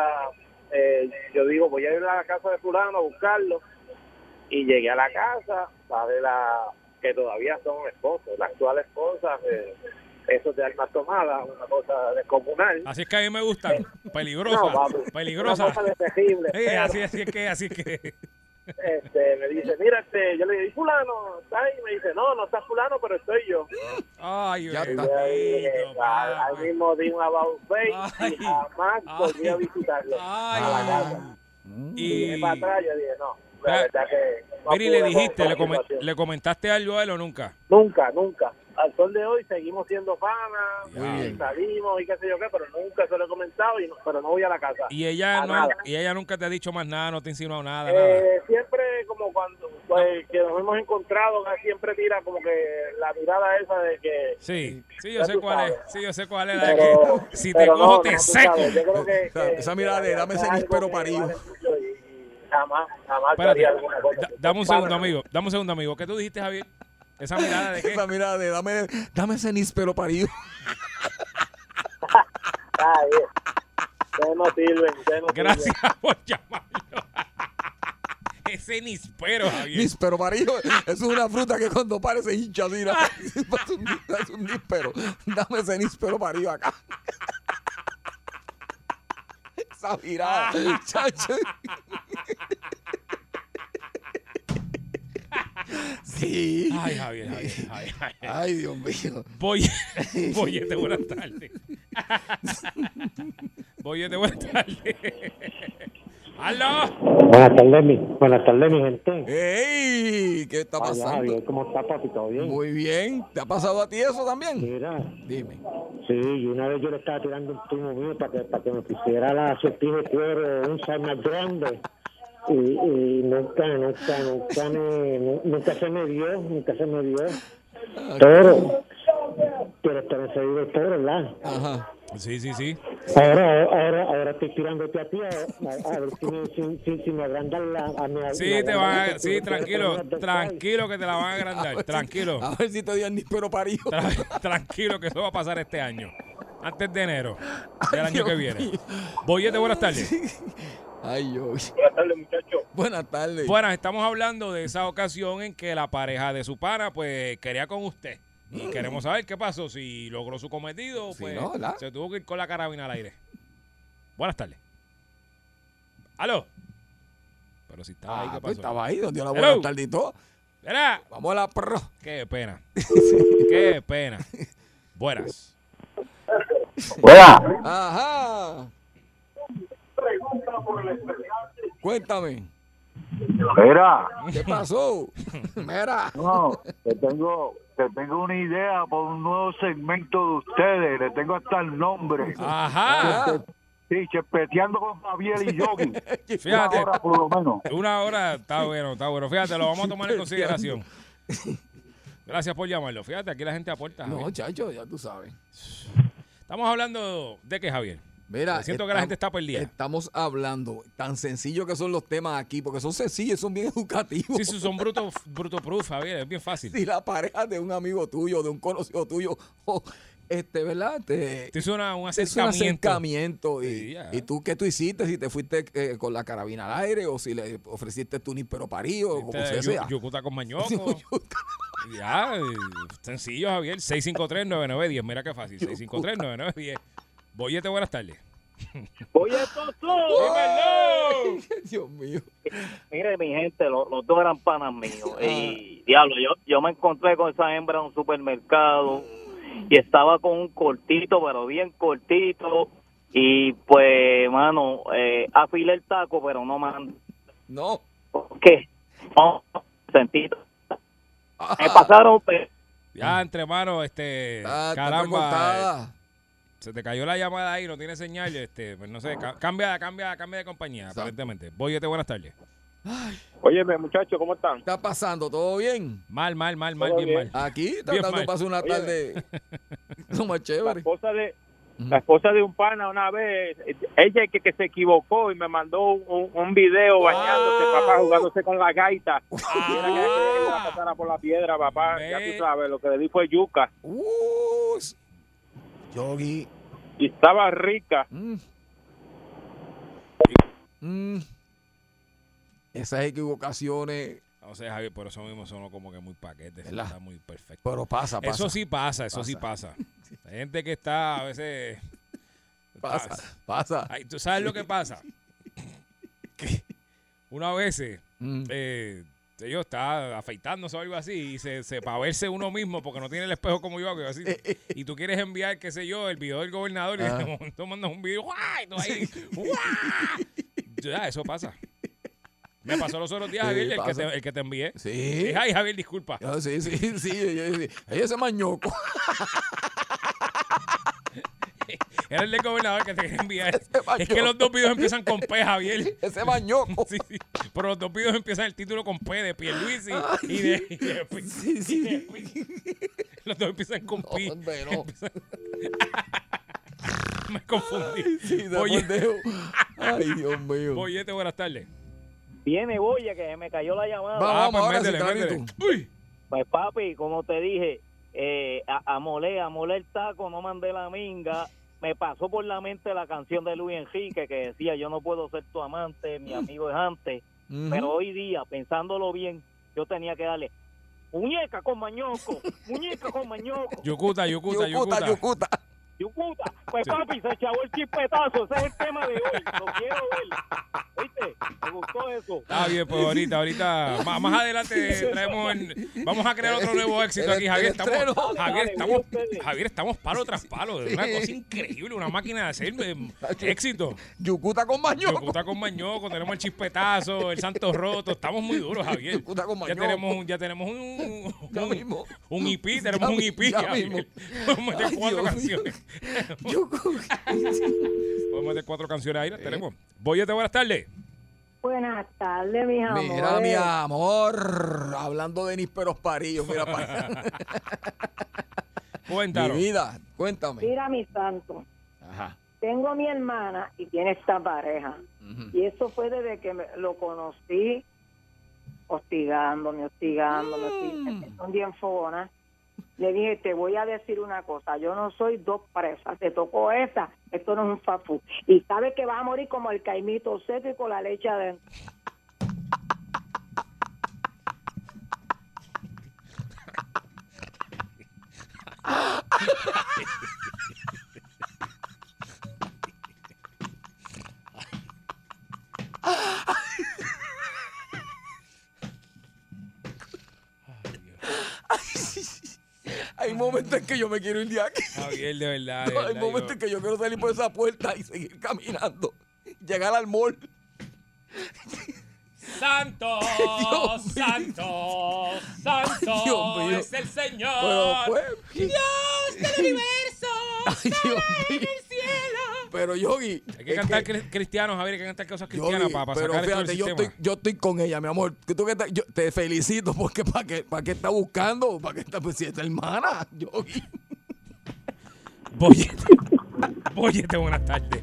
eh, yo digo, voy a ir a la casa de fulano a buscarlo. Y llegué a la casa, sabe la que todavía son esposos, la actual esposa, eh, esos de armas tomadas, una cosa descomunal. Así es que a mí me gustan. [LAUGHS] Peligrosa. No, papi, peligrosa. Una cosa de terrible. Sí, pero- así, así es que, así es que. este, me dice, mira, este, yo le digo, ¿y fulano? ¿Está ahí? Me dice, no, no está fulano, pero estoy yo. Ay, Ya Y ahí, al- mismo di un about face Ay. y jamás Ay. volví a visitarlo. Ay. a la casa. Y Y, para atrás, yo dije, no, la verdad que... no Mira, y le dijiste, le, le comentaste algo a él o nunca. Nunca, nunca. Al sol de hoy seguimos siendo panas, Muy y bien. salimos y qué sé yo qué, pero nunca se lo he comentado, y no- pero no voy a la casa. Y ella A no, y ella nunca te ha dicho más nada, no te ha insinuado nada, nada. Eh, siempre como cuando pues, que nos hemos encontrado siempre tira como que la mirada esa de que Sí, sí, yo sé cuál es. Sí, yo sé cuál es la de pero, que [LAUGHS] si te cojo no, te seco. sabes, yo creo que, Esa- que- esa mirada de dame ese y- y jamás jamás Espérate, haría alguna cosa da- así. dame un segundo, amigo. Dame un segundo, amigo. ¿Qué tú dijiste, Javier? Esa mirada de [LAUGHS] qué? Esa mirada de dame, dame ese níspero parido. Ay. Ustedes no sirven, ustedes no sirven. Gracias por llamarlo. [LAUGHS] Ese nispero, Javier. Níspero parido. Es una fruta que cuando pare se hincha. [LAUGHS] Es un, es un níspero. Dame ese níspero parido acá. Esa mirada. chacho. Sí. Ay, Javier, Javier, Javier, Javier. Ay, Dios mío. Boy, Boyete, [LAUGHS] buenas tardes. Boyete, buenas tardes. ¡Aló! Buenas tardes, mi, buenas tardes, mi gente. ¡Ey! ¿Qué está pasando? Javier, ¿cómo está, papi? ¿Todo bien? Muy bien. ¿Te ha pasado a ti eso también? Mira, Dime. sí, y una vez yo le estaba tirando un primo mío para que, para que me pusiera la sortija de cuero un más grande. Y, y nunca, nunca, nunca, me, nu- nunca se me dio, nunca se me dio. Pero, pero espero seguir el toro, ¿verdad? Ajá. Sí, sí, sí. Ahora, ahora, ahora estoy tirándote a ti a, a- a ver si me, si, si, si me agrandan la... A mi, Sí, te van a, sí, tranquilo, tranquilo que te la van a agrandar, tranquilo, A ver si te dieron ni pero parido. Tra- tranquilo que eso va a pasar este año, antes de enero del Ay, año Dios que viene. Boyete, buenas tardes. Ay, yo. Buenas [LAUGHS] tardes, muchachos. Buenas tardes. Buenas, estamos hablando de esa ocasión en que la pareja de su pana, pues, quería con usted. Y queremos saber qué pasó, si logró su cometido, Sí, pues, ¿no? ¿verdad? se tuvo que ir con la carabina al aire. Buenas tardes. ¿Aló? Pero si estaba ahí, Ah, ¿qué pues pasó? estaba ahí, donde la buena tarde y todo. Era, Vamos a la pro. qué pena. [LAUGHS] Qué pena. Buenas. [LAUGHS] Ajá. Cuéntame, Mira, ¿qué pasó? [LAUGHS] Mira. no, te tengo, te tengo una idea por un nuevo segmento de ustedes. Le tengo hasta el nombre. Ajá. Sí, chepeteando con Javier y Yogi. [LAUGHS] Fíjate. Una hora por lo menos. Una hora está bueno, está bueno. Fíjate, lo vamos a tomar en [LAUGHS] consideración. Gracias por llamarlo. Fíjate, aquí la gente aporta. no, chacho, ya tú sabes. Estamos hablando de qué, Javier. Mira, Siento que la gente está perdida. Estamos hablando tan sencillo que son los temas aquí, porque son sencillos, son bien [LAUGHS] educativos. Sí, sí, son bruto, bruto proof, Javier. Es bien fácil. Si la pareja de un amigo tuyo, de un conocido tuyo, [LAUGHS] o este, ¿verdad? Te, Te hizo una- un acercamiento. Y, Sí, ya. y tú, ¿qué tú hiciste? Si te fuiste eh, con la carabina al aire, o si le ofreciste tu níspero parido, o como Este, sea. yu- Yucuta con [LAUGHS] mañoco. Ya, sencillo, Javier. 653-9910. Mira qué fácil. 653-9910. Boyete, buenas tardes. Oye, Toto. [LAUGHS] ¡Dímelo! Dios mío. Mire, mi gente, los, los dos eran panas míos. Y, diablo, yo, yo me encontré con esa hembra en un supermercado y estaba con un cortito, pero bien cortito. Y pues, mano, eh, afilé el taco, pero no man. No. ¿Qué? No, sentido. Me Ajá. pasaron. pues, Ya, entre manos, este. Está caramba. Se te cayó la llamada ahí, no tiene señal. Este, pues no sé, ca- cambia, cambia, cambia de compañía, Exacto. aparentemente. Boyete, buenas tardes. Óyeme, muchachos, ¿cómo están? ¿Qué está pasando? ¿Todo bien? Mal, mal, mal, mal, bien, bien. mal. Aquí, tratando de pasar una Oye, tarde [LAUGHS] lo más La chévere. esposa de la esposa de un pana una vez, ella que, que se equivocó y me mandó un, un video bañándose, Ah. papá, jugándose con la gaita. [LAUGHS] Y era que pasara por la piedra, papá. Ya tú sabes, lo que le di fue yuca. Uh, Yogi. Y estaba rica. Mm. Mm. Esas equivocaciones, No sé, Javier, por eso mismo son como que muy paquetes. Está muy perfecto. pero pasa, pasa. Eso sí pasa, eso sí pasa. Hay gente que está a veces. [LAUGHS] pasa, pasa. Ay, ¿Tú sabes lo que pasa? [LAUGHS] Que una vez Mm. eh, yo estaba afeitándose o algo así y se, se para verse uno mismo porque no tiene el espejo como yo así, [LAUGHS] y tú quieres enviar qué sé yo el video del gobernador y Ah. de momento mandas un video ¡guay! tú ahí, ¡guau! ya eso pasa me pasó los otros días Sí, Javier el que, te, el que te envié Sí. Dije, ay Javier disculpa Ah, sí, sí, sí. Ella, ella- ella se mañoco. Era el del gobernador que te quería enviar [LAUGHS] es que los dos videos empiezan con P Javier [LAUGHS] Ese mañoco. [LAUGHS] Sí, sí. Pero los dos videos empiezan el título con P de Pierluisi y de, y de Pi- Sí, sí. Los dos empiezan con No, Pi. hombre, no. Me confundí. Sí, de Oye. Ay, Dios mío. Boyete, buenas tardes. Viene Boya, que me cayó la llamada. Vamos, Ah, vamos, ahora sí, métele. Uy. Pues papi, como te dije, eh, a, a moler, a moler el taco, no mandé la minga. Me pasó por la mente la canción de Luis Enrique que decía, yo no puedo ser tu amante, mi amigo es antes. Pero hoy día, pensándolo bien, yo tenía que darle muñeca con mañoco, muñeca con mañoco, Yucuta, yucuta, Yucuta, yucuta. yucuta. Yucuta. Pues papi, se echó el chispetazo. Ese es el tema de hoy. Lo quiero ver. ¿Viste? Me gustó eso. Está bien, pues ahorita, ahorita, más, más adelante traemos, el- vamos a crear otro nuevo éxito aquí, Javier. Estamos. Javier, estamos. Javier, estamos palo tras palo, de una cosa increíble, una máquina de hacer eh, éxito. Yucuta con mañoco. Yocuta con Mañoco, tenemos el chispetazo, el santo roto, estamos muy duros, Javier. Yocuta con Ya Mañoco. tenemos un, ya tenemos un, Ya un, mismo. un IP, tenemos Ya un IP, ya mismo. Podemos meter cuatro Dios canciones. [LAUGHS] Podemos meter cuatro canciones ahí, las tenemos. Boyete, buenas tardes. Buenas tardes, mis amores. Mira, mi amor, hablando de nísperos parillos, mira para allá. [LAUGHS] Mi vida, cuéntame. Mira, mi santo. Ajá. Tengo a mi hermana y tiene esta pareja. Y eso fue desde que me- lo conocí, hostigándome, hostigándome, hostigándome. Un día en Fogona, le dije, te voy a decir una cosa, yo no soy dos presas, te tocó esa, esto no es un fafú. Y sabes que vas a morir como el caimito seco y con la leche adentro. [LAUGHS] Hay momentos en que yo me quiero ir de aquí. Javier, de verdad. de hay verdad, momentos en que yo quiero salir por esa puerta y seguir caminando. Llegar al mall. Santo, [LAUGHS] santo, santo Dios mío. es el Señor. Pues. Dios del [LAUGHS] universo. Ay, Dios mío. Pero Yogi. Hay que cantar cri- cristianos, Javier, hay que cantar cosas Yogi, cristianas para, para pero sacar yo sistema. estoy, yo estoy con ella, mi amor. Que tú que estás- yo te felicito porque ¿para qué, para qué está buscando? ¿Para qué está? Pues si es hermana, Yogi. Boyete. Boyete, buenas tardes.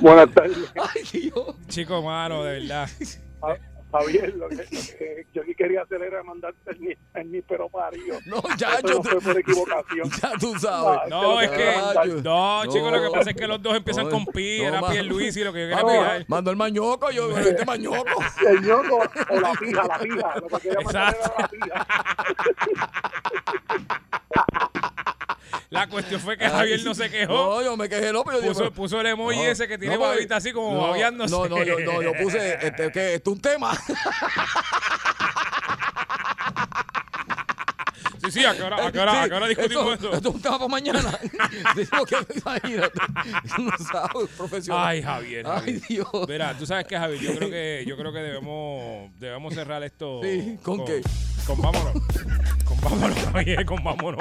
Buenas tardes. Ay, Dios. Chico, mano, de verdad. Ja- Javier, lo que, lo que yo aquí quería hacer era mandarte el, el níspero parillo. No, ya, Eso yo no fue por [LAUGHS] equivocación. Ya tú sabes. No, es que. Ah, No, chicos, lo que pasa es que los dos empiezan No, con pi. no, Era ma- Pierluisi y lo que yo quería Vamos, pillar. mando el mañoco, yo, este mañoco. [LAUGHS] El ñoco o la pija, la pija. Lo que quería mandar Exacto. era la pija. [LAUGHS] La cuestión fue que Javier no se quejó. No, yo me quejé, no, pero yo Puso, puso el emoji no, ese que tiene no, babita así como no, babeándose. No, no, yo, no, yo puse, este, que esto es un tema. [LAUGHS] Sí, sí, ¿a qué hora, a qué hora, a qué hora discutimos esto, eso? Esto es un tema para mañana. Digo que, imagínate, no sabes, profesional. Ay, Javier. Ay, Javier. Dios. Verá, tú sabes que Javier, yo creo que, yo creo que debemos, debemos cerrar esto. Sí, ¿con qué? Con vámonos. Con vámonos, Javier, con vámonos.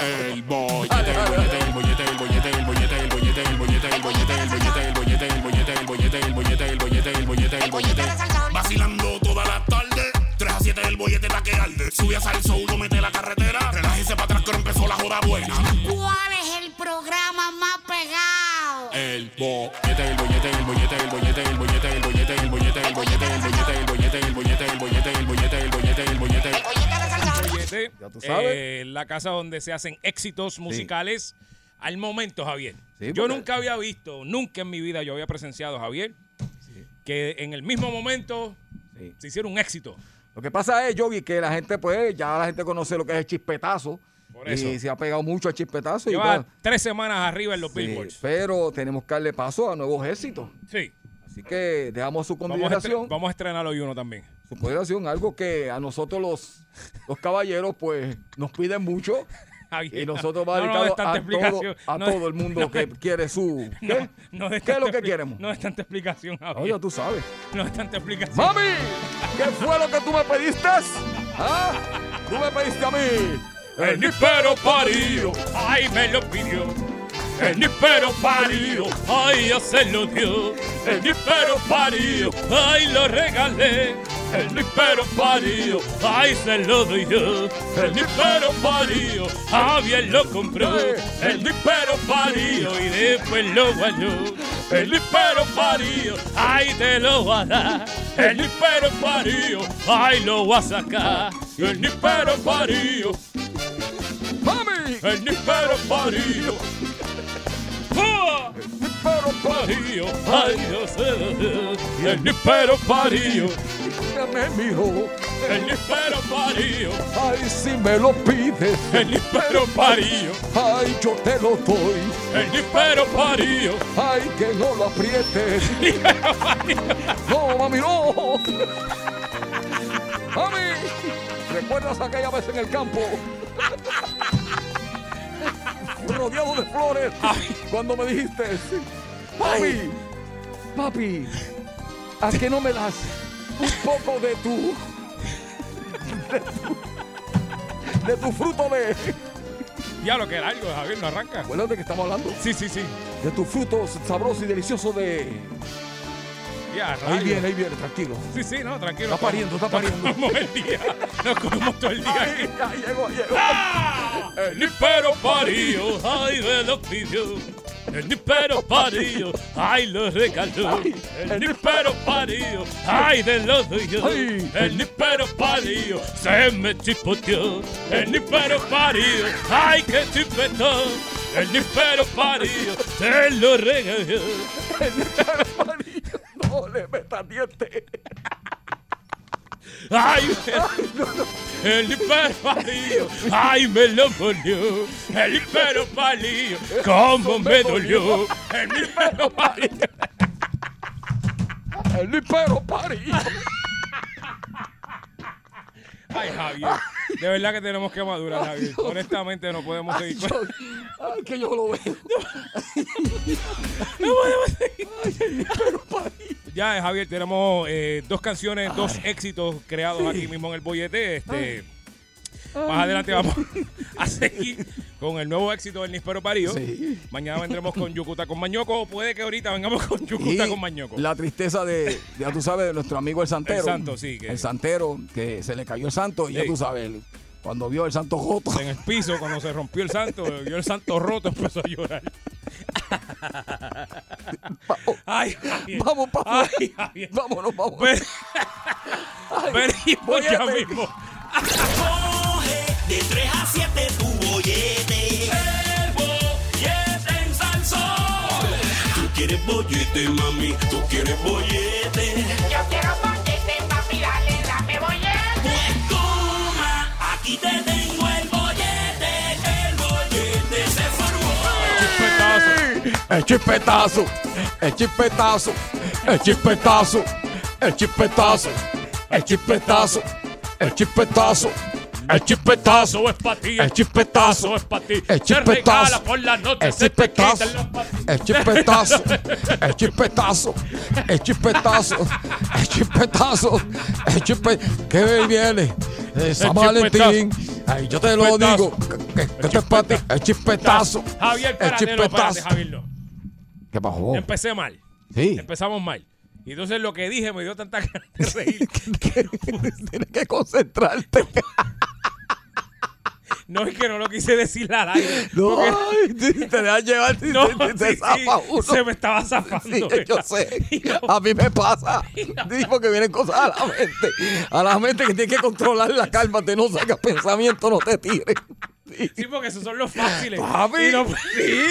El bollete, el bollete, el bollete, el bollete, el bollete, el bollete, el bollete, el bollete, el bollete, el bollete, el bollete, el bollete, el bollete, el bollete, el bollete, el bollete. Vacilando toda la tarde. 3 a 7 el bollete está que arde. Sube a salso, uno mete la carretera. Relájese para atrás que ahora empezó la joda buena. ¿Cuál es el programa más pegado? El bollete, el bollete, el bollete, el bollete, el bollete, el bollete, el bollete, el bollete, el bollete, el bollete, el bollete, el bollete, el bollete, el bollete, el bollete. Bollete, Ya tú sabes. eh, la casa donde se hacen éxitos musicales al momento, Javier. Sí, yo nunca había visto, nunca en mi vida yo había presenciado, Javier, que en el mismo momento se hiciera un éxito. Lo que pasa es, Yogi, que la gente, pues, ya la gente conoce lo que es el chispetazo. Por Y eso. se ha pegado mucho al chispetazo. y Lleva tres semanas arriba en los sí, billboards. pero tenemos que darle paso a nuevos éxitos. Sí. Así que dejamos su consideración. vamos a estrenar hoy uno también. su consideración, algo que a nosotros los, los caballeros, pues, nos piden mucho. Javier, Y nosotros no, vamos no, a todo, a No todo el mundo que quiere su... ¿Qué? ¿Qué es lo que queremos? No es tanta explicación, Javier. ya tú sabes. No es tanta explicación. ¡Mami! ¿Qué fue lo que tú me pediste? ¿Ah? ¿Tú me pediste a mí? El níspero parido, ay me lo pidió. El níspero parido, ay ya se lo dio. El níspero parido, ay lo regalé el lipero parió, ay se lo doy yo, el lipero parió, ah bien lo compró, el lipero parió y después lo guayó, el lipero parió, ay te lo va a dar, el lipero parió, ay lo va a sacar, el lipero parió, ¡Mami! el lipero parió. El lipero parió, ay, no sé, el lipero parió. Mijo, El níspero parío. Ay, si me lo pides. El níspero parío. Ay, yo te lo doy. El níspero parío. Ay, que no lo aprietes. [LAUGHS] No, mami, no. Mami, ¿recuerdas aquella vez en el campo? [LAUGHS] Rodeado de flores. Cuando me dijiste, papi, papi, ¿a qué no me das un poco de tu, de tu, de tu fruto de... Ya lo que era algo, Javier, no arranca. Acuérdate que estamos hablando Sí, sí, sí. de tu fruto sabroso y delicioso de... Ya, Ahí viene, ahí viene, tranquilo. Sí, sí, no, tranquilo. Está pariendo, está pariendo. Nos comemos el día. Nos comemos todo el día. Ay, ya llegó, llegó. El níspero parío, ay, de los pidió. El níspero parío, ay, lo regaló. El níspero parío, ay, de los. Ay. El níspero parío, se me chipoteó. El níspero parío, ay, que chipetón. El níspero parío, se lo regaló. No le metas dientes. Ay, el níspero parío, ay, me lo molió. El níspero parío, cómo me dolió. El níspero parío. El lipero parí. Ay, Javier. De verdad que tenemos que madurar, Javier. Honestamente no podemos seguir. Ay, que yo lo veo. No podemos seguir. Ya, Javier, tenemos eh, dos canciones, dos éxitos creados aquí mismo en el bollete. Este, más adelante vamos [LAUGHS] a seguir con el nuevo éxito del Nispero Parío. Sí. Mañana vendremos con Yucuta con Mañoco. O puede que ahorita vengamos con Yucuta Y con Mañoco. La tristeza de, ya tú sabes, de nuestro amigo el santero. El santo, sí, que- El santero, que se le cayó el santo y ya tú sabes, cuando vio el santo joto. En el piso, cuando se rompió el santo, vio el santo roto, empezó a llorar. [LAUGHS] Ay, Javier. Vamos, papá. Ay, Javier. Vámonos, vámonos. Ven- [LAUGHS] Venimos ya mismo. Coge de 3 a 7 tu bollete. El bollete en Salsón. Tú quieres bollete, mami. Tú quieres bollete. Yo quiero el bollete. El bollete. El chispetazo, el chispetazo, el chispetazo, el chispetazo, el chispetazo, el chispetazo, el chispetazo, es para ti, el chispetazo, es para ti. el chispetazo, por la noche, el te chispetazo, el chispetazo, el chispetazo, el chispetazo, el chispetazo, el chispetazo, que viene San El Valentín. Ay, yo te lo Chispetazo. digo, que, es para ti, el chispetazo, Javier, el chispetazo. ¿Qué pasó? Empecé mal. Sí. Empezamos mal. Y entonces lo que dije me dio tanta ganas de [LAUGHS] reír. Tienes que concentrarte. [LAUGHS] No es que no lo quise decir al aire. [LAUGHS] No, porque- te te [LAUGHS] dejas llevar y No, te, te- te sí, sí, zafa uno. se me estaba zafando. Sí, yo sé. [LAUGHS] No- A mí me pasa. Sí, porque vienen cosas a la mente. A la mente que tiene que controlar la calma. Te no sacas pensamiento, no te tires. Sí. Porque esos son los fáciles. Papi, Y no- sí.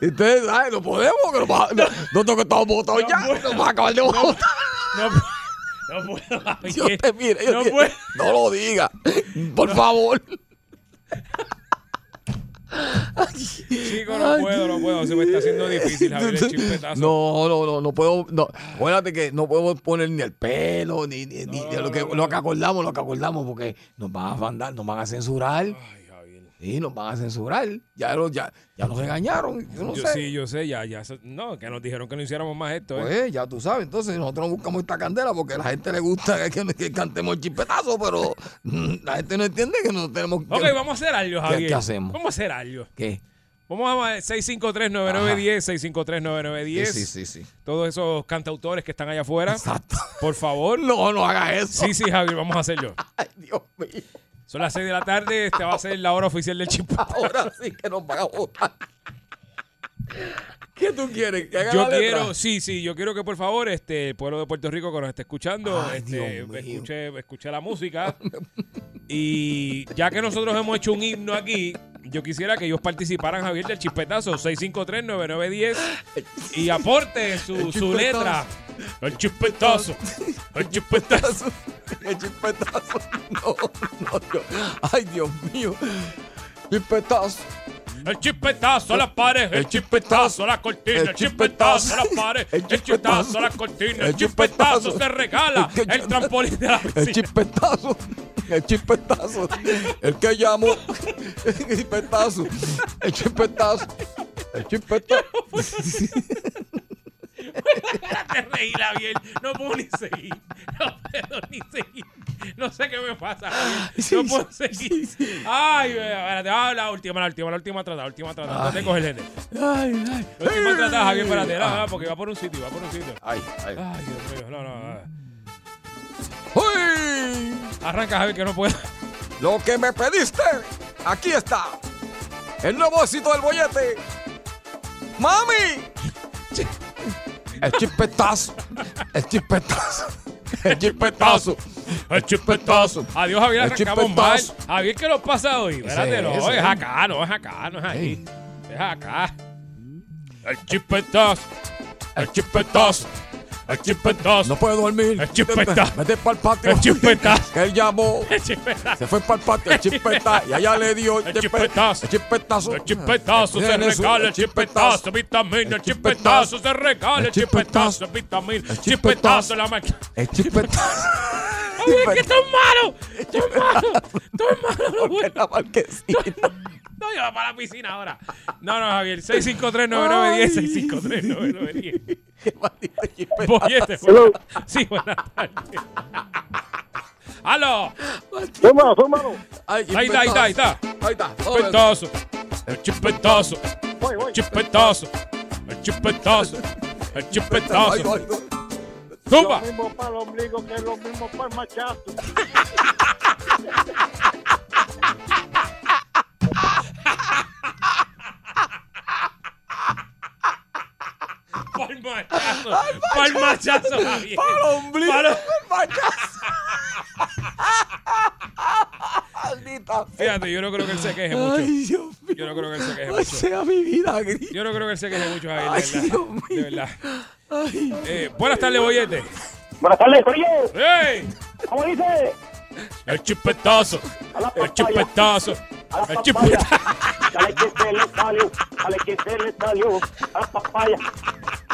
Entonces, ay, no podemos, no, no, no tengo que estar votado No ya. puedo. No va a acabar de votar. No, no puedo, Javier. Yo te mire, yo no te- puedo. no lo diga. Por favor. Chico, no puedo, no puedo. Se me está haciendo difícil, Javier, el chispetazo. No, no, no, no puedo. No. Acuérdate que no puedo poner ni el pelo, ni, ni, ni de lo, que, lo que acordamos, lo que acordamos, porque nos van a mandar, nos van a censurar. Ay. Sí, nos van a censurar. Ya, lo- ya, ya nos regañaron. Yo no Yo sé. sí, yo sé, ya, ya. No, que nos dijeron que no hiciéramos más esto, ¿eh? Pues ya tú sabes, entonces nosotros buscamos esta candela porque a la gente le gusta que, que cantemos el chispetazo, pero mm, la gente no entiende que no tenemos que. Ok, vamos a hacer algo, Javier. qué hacemos? Vamos a hacer algo. ¿Qué? Vamos a 653-9910, 653-9910. Sí, sí, sí, sí. Todos esos cantautores que están allá afuera. Exacto. Por favor. [LAUGHS] No, no hagas eso. Sí, sí, Javier, vamos a hacerlo. [LAUGHS] Ay, Dios mío. Son las 6 de la tarde. Esta va a ser la hora oficial del chip. [LAUGHS] Ahora sí que nos van a votar. ¿Qué tú quieres? ¿Que haga Yo la letra? quiero, sí, sí, yo quiero que por favor este el pueblo de Puerto Rico que nos esté escuchando, Ay, este, escuche, escuche la música. y ya que nosotros hemos hecho un himno aquí, yo quisiera que ellos participaran, Javier, del chispetazo 653-9910 y aporte su, su letra. El chispetazo. El chispetazo. [LAUGHS] El chispetazo. No, no. Ay, Dios mío. Chispetazo. El chispetazo a la pared, el chispetazo a la cortina, el chispetazo a la pared, el chispetazo a la cortina, el chispetazo se regala el trampolín de la El piscina. chispetazo. El chispetazo. El que llamó. El chispetazo. El chispetazo. El chispetazo. [LAUGHS] Te reí, Javier. No puedo ni seguir. No puedo ni seguir. No sé qué me pasa, Javier. No puedo seguir. Ay, espérate. Ah, la última, la última, la última tratada, la última tratada. No te coges el. Ay, ay. La última tratada, Javier, espérate. No, no, porque va por un sitio, va por un sitio. Ay, ay. Ay, Dios mío. No, no. no. ¡Uy! Arranca, Javier, que no puedo. Lo que me pediste, aquí está. El nuevo éxito del bollete. ¡Mami! El chispetazo. El chispetazo. El chispetazo. El chispetazo. Adiós, Javier, arrancamos mal. Javier, ¿qué nos pasa hoy? Espérate, no, es acá, no es acá, no es ahí. Es acá. El chispetazo. El chispetazo. El chispetazo. No puedo dormir. El chispetazo. Vete para el patio. El chispetazo. Que [LAUGHS] él llamó. El chispetazo. Se fue para el patio. El chispetazo. Y allá le dio El chispetazo. El chispetazo. El chispetazo se regala, el chispetazo, vitamina, el chispetazo se regala, el chispetazo, vitamina, el chispetazo, la máquina. El chispetazo. ¡Ay, es que es malo! ¡Esto es malo! ¡Esto es malo! Voy- La marquesina. No, yo voy para la piscina ahora. No, no, Javier, 6539910, 6539910. Qué maldito chispetazo. Bollete, buenas- Sí, buenas tardes. ¡Aló! Súmalo, súmalo. Ay, Ahí está, ahí está, ahí está. Ahí está. El voy. El chispetazo. El chispetazo. El [LAUGHS] ay. ¡Zumba! Lo mismo para el ombligo que lo mismo para el machazo. [LAUGHS] ¡Pal machazo! ¡Pal machazo, Javier! Para el ombligo. Para- el machazo. [LAUGHS] Fíjate, yo no creo que él se queje mucho. Ay, Dios mío. Yo no creo que él se queje Ay, mucho. sea mi vida, gris. Yo no creo que él se queje mucho, Javier, Ay, de Dios verdad. mío. De verdad. Ay. Eh, buenas tardes, Bollete. Buenas tardes, Corillo. ¡Ey! ¿Cómo dice? El la El papaya. A la El papaya. Dale que se le salió. Dale que se le salió. A la papaya.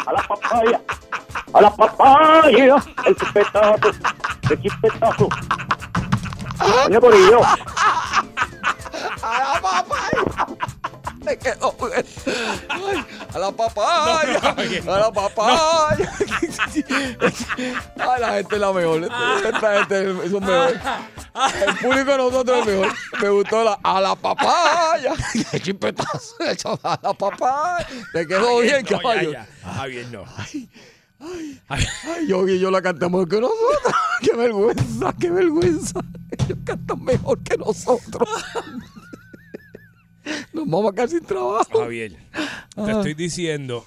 A la papaya. A la papaya. El chispetazo. El chispetazo. Coño, Corillo. A la papaya. Me quedo. Ay, a la papaya. No, no, oye. a la papaya. Ay, la gente es la mejor. Esta gente es mejor. El público de nosotros es mejor. Me gustó la, a la papaya. El chispetazo. A la papaya. Te quedó bien, No, ya, caballo. ya. Javier, no. Ay, Javier. ay, yo y yo la cantamos que nosotros. [LAUGHS] Qué vergüenza, qué vergüenza. Ellos cantan mejor que nosotros. Nos vamos a quedar sin trabajo. Javier, te estoy diciendo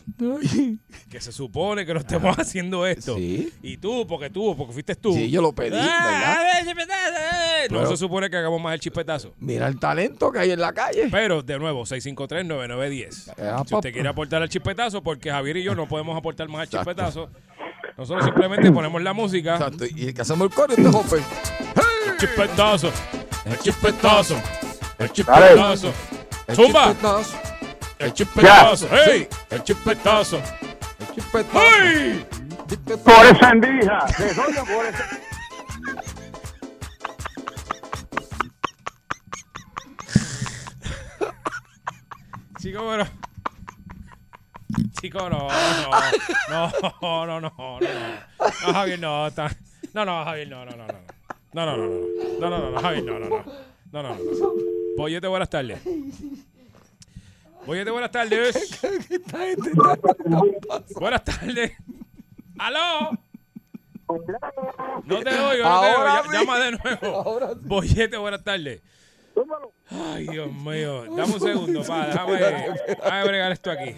que se supone que no estemos haciendo esto. Sí. Y tú, porque tú, porque fuiste tú. Sí, yo lo pedí, Ah, ¿verdad? a ver, chispetazo, eh. No Pero- se supone que hagamos más el chispetazo. Mira el talento que hay en la calle. Pero, de nuevo, 653-9910. Ah, Si usted quiere aportar al chispetazo, porque Javier y yo no podemos aportar más al chispetazo, nosotros simplemente ponemos la música. Exacto. Y el que hacemos el coro este joven. El chispetazo. El chispetazo. El Dale. chispetazo. El Zumba. chispetazo. El chispetazo. Ya. ¡Ey! El chispetazo. El chispetazo. ¡Ey! Chispetazo. Por esa endija. De doña por esa. Chico, pero. Chico, no, no. No, no, no, no, no. No, Javier, no. No, no, Javier, no, no, no, no. No, no, no, no. No, no, no, no, Javier, no, no, no. No, no, no. Bollete, buenas tardes. Bollete, buenas tardes. Buenas tardes. ¡Aló! No te oigo, no te oigo. Llama de nuevo. Bollete, buenas tardes. Ay, Dios mío. Dame un segundo, pa. Déjame, déjame bregar esto aquí.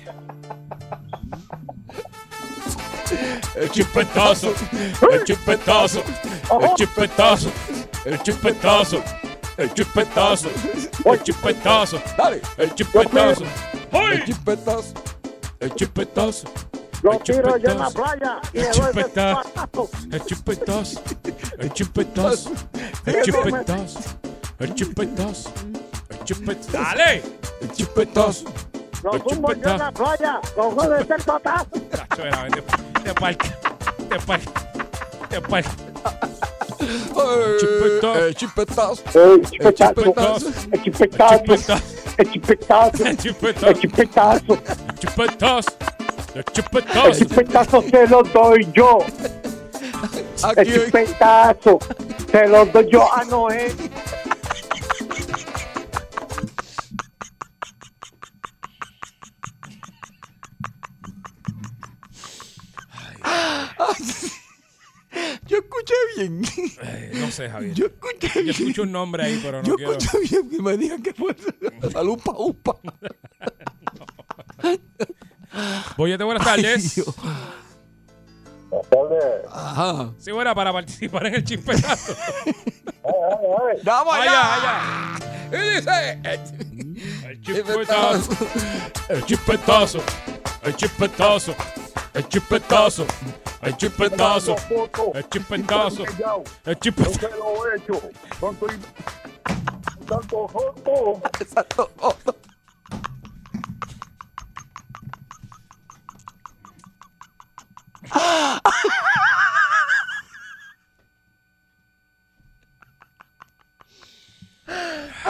El chispetazo. El chispetazo. El chispetazo. El chispetazo. El chispetazo. El chispetazo. Dale. El chispetazo. El chispetazo. El chispetazo. Lo El tiro yo en la chupetazo. playa y El patazo. El chupetazo. El chupetazo. El chupetazo. El chupetazo. El chupetazo. ¡Dale! El chupetazo. Lo El tumbo yo en la chupetazo. playa. De ese patazo. Tacho, era, vete, te parca. Te parca. Te parca. Chipetazo. El chipetazo. El chupetazo. chupetazo. El chupetazo. El El chupetazo. chupetazo se lo doy yo. El chupetazo se lo doy yo a Noé. Yo escuché bien. Eh, no sé, Javier. Yo escuché Yo bien. escucho un nombre ahí, pero no Yo quiero. escuché bien que me digan que fue la lupa upa. Boyete, buenas tardes. Dios. Ajá. Sí, buena, para participar en el chispetazo. ¡Vamos Allá, allá! allá. Y dice... El chispetazo. El chispetazo. El chispetazo. El chispetazo. El chispetazo. El chispetazo. El chispetazo. se lo he hecho. No estoy tanto joto. Exacto.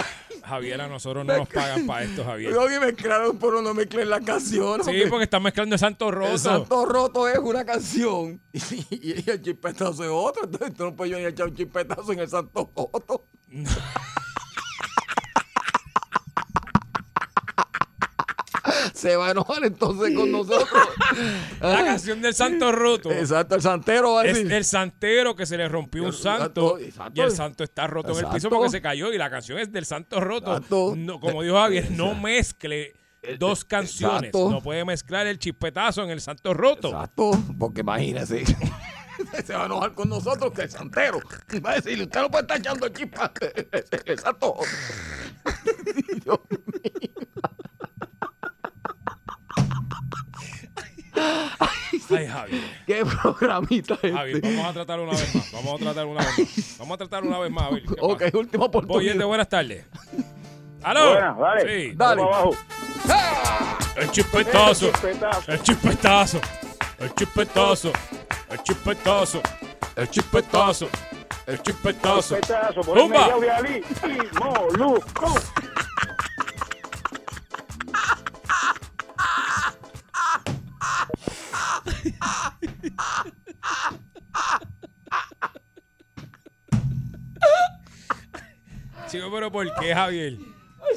[LAUGHS] Javier, a nosotros no nos pagan para esto, Javier. Yo que mezclaron, pero no mezclen la canción. Sí, porque están mezclando el Santo El Rosso. Santo Roto es una canción [LAUGHS] y, y el chispetazo es otra. Entonces tú no puedes venir a echar un chispetazo en el Santo Roto. [LAUGHS] Se va a enojar entonces con nosotros. [LAUGHS] La canción del Santo Roto. Exacto, el santero va a Es decir. el santero que se le rompió un santo Exacto. y el santo está roto en el piso porque se cayó y la canción es del santo roto. No, como dijo Javier, no mezcle dos canciones. Exacto. No puede mezclar el chispetazo en el santo roto. Exacto, porque imagínese. [LAUGHS] Se va a enojar con nosotros que el santero. Y va a decir, usted no puede estar echando el chispa. [LAUGHS] Exacto. Dios mío. Ay, Javier. ¿Qué programita es Javier, este? vamos a tratar una vez más. Vamos a tratar una vez más. Vamos a tratar una vez más. ¿qué Ok, pasa? última oportunidad. Boyete, buenas tardes. ¿Aló? Buenas, dale. Sí. Dale. Vamos abajo. El chispetazo. Chupetazo. El chispetazo. El chispetazo. El chispetazo. El chispetazo. El chispetazo. El ¡Zumba! medio Chico, pero ¿por qué, Javier?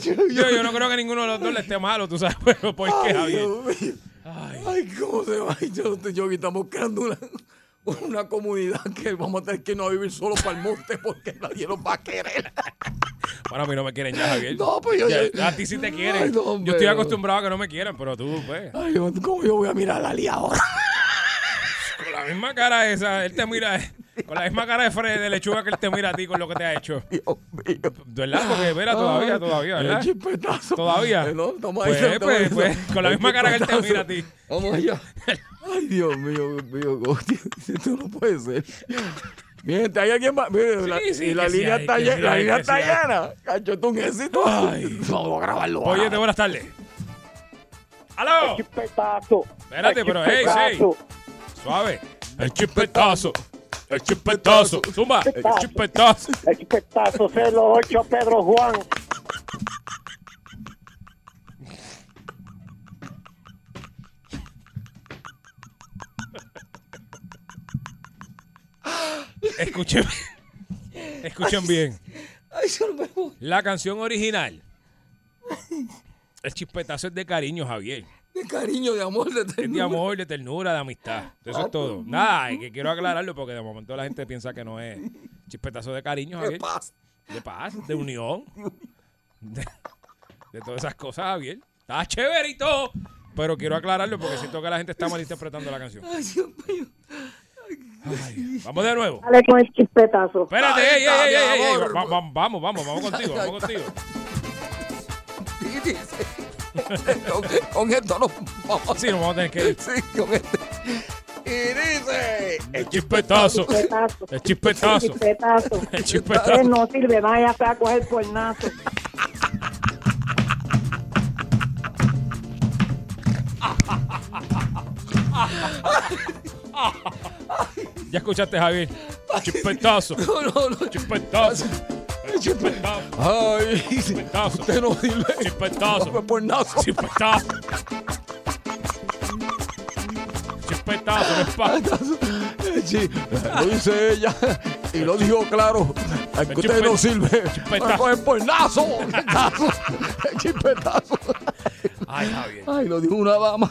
Yo, yo no creo que ninguno de los dos le esté malo, tú sabes, pero ¿por qué, Javier? Ay. Ay, ¿cómo se va? Ay, Yo, yo, estamos [LAUGHS] una, comunidad que vamos a tener que no vivir solo para el monte porque nadie nos va a querer. [LAUGHS] Bueno, a mí no me quieren ya, Javier. No, pues yo- Ya, a ti sí te quieren. Ay, no, hombre, yo estoy acostumbrado a que no me quieran, pero tú, pues, Ay, ¿cómo yo voy a mirar a Lali ahora? con la misma cara esa, él te mira, con la misma cara de Fred de lechuga que él te mira a ti con lo que te ha hecho. Dios mío. ¿Verdad? Porque, espera, todavía, todavía, el ¿verdad? chispetazo. ¿Todavía? Eh, No, ahí. Pues, pues, pues, con la El misma cara que él te chispetazo. mira a ti. Vamos allá. Ay, Dios mío, Dios mío, Esto no puede ser. Miren, hay alguien más. Mire, la, Sí, sí, y la que sí línea hay, está que llena. sí La hay, línea que está sí hay. llena. Cacho, esto es un éxito. Ay. [LAUGHS] Vamos a grabarlo. Oye, ahora. buenas tardes. ¡Aló! Chupetazo. Espérate, El pero, hey, chupetazo. Suave. El chispetazo. El chispetazo. Zumba. El chispetazo. El chupetazo se lo ocho a Pedro Juan. Escuchen. Escuchen bien. Ay, yo no me voy. La canción original. El chispetazo es de cariño, Javier. De cariño, de amor, de Es de ternura. amor, de ternura, de amistad. Eso es todo. Nada, es que quiero aclararlo porque de momento la gente piensa que no es chispetazo de cariño, De Javier. paz. De paz, de unión. De, de todas esas cosas, Javier. Está chévere y todo. Pero quiero aclararlo porque siento que la gente está malinterpretando la canción. Ay, Dios mío. Ay, vamos de nuevo. Dale con el chispetazo. Espérate, Ay, ey, ey, ey, ey, ey, amor. va- va- Vamos, vamos, vamos contigo, vamos contigo. Con, con esto nos vamos. Sí, nos vamos a tener que ir. Sí, con este. Y dice. El chispetazo. Chispetazo. El chispetazo. Chispetazo. El chispetazo. no sirve, vaya a coger cuernazo. Ya escuchaste, Javier. Chispetazo. No, no, no. Chispetazo. El chispetazo. Ay, usted no sirve. Chispetazo. Por nazo. Chispetazo. Chispetazo, no es pa- Sí, lo dice ella y lo dijo claro. Que usted no sirve. Chispetazo. Pues por nazo. nazo, Chispetazo. Ay, Javier. Ay, lo dijo una dama.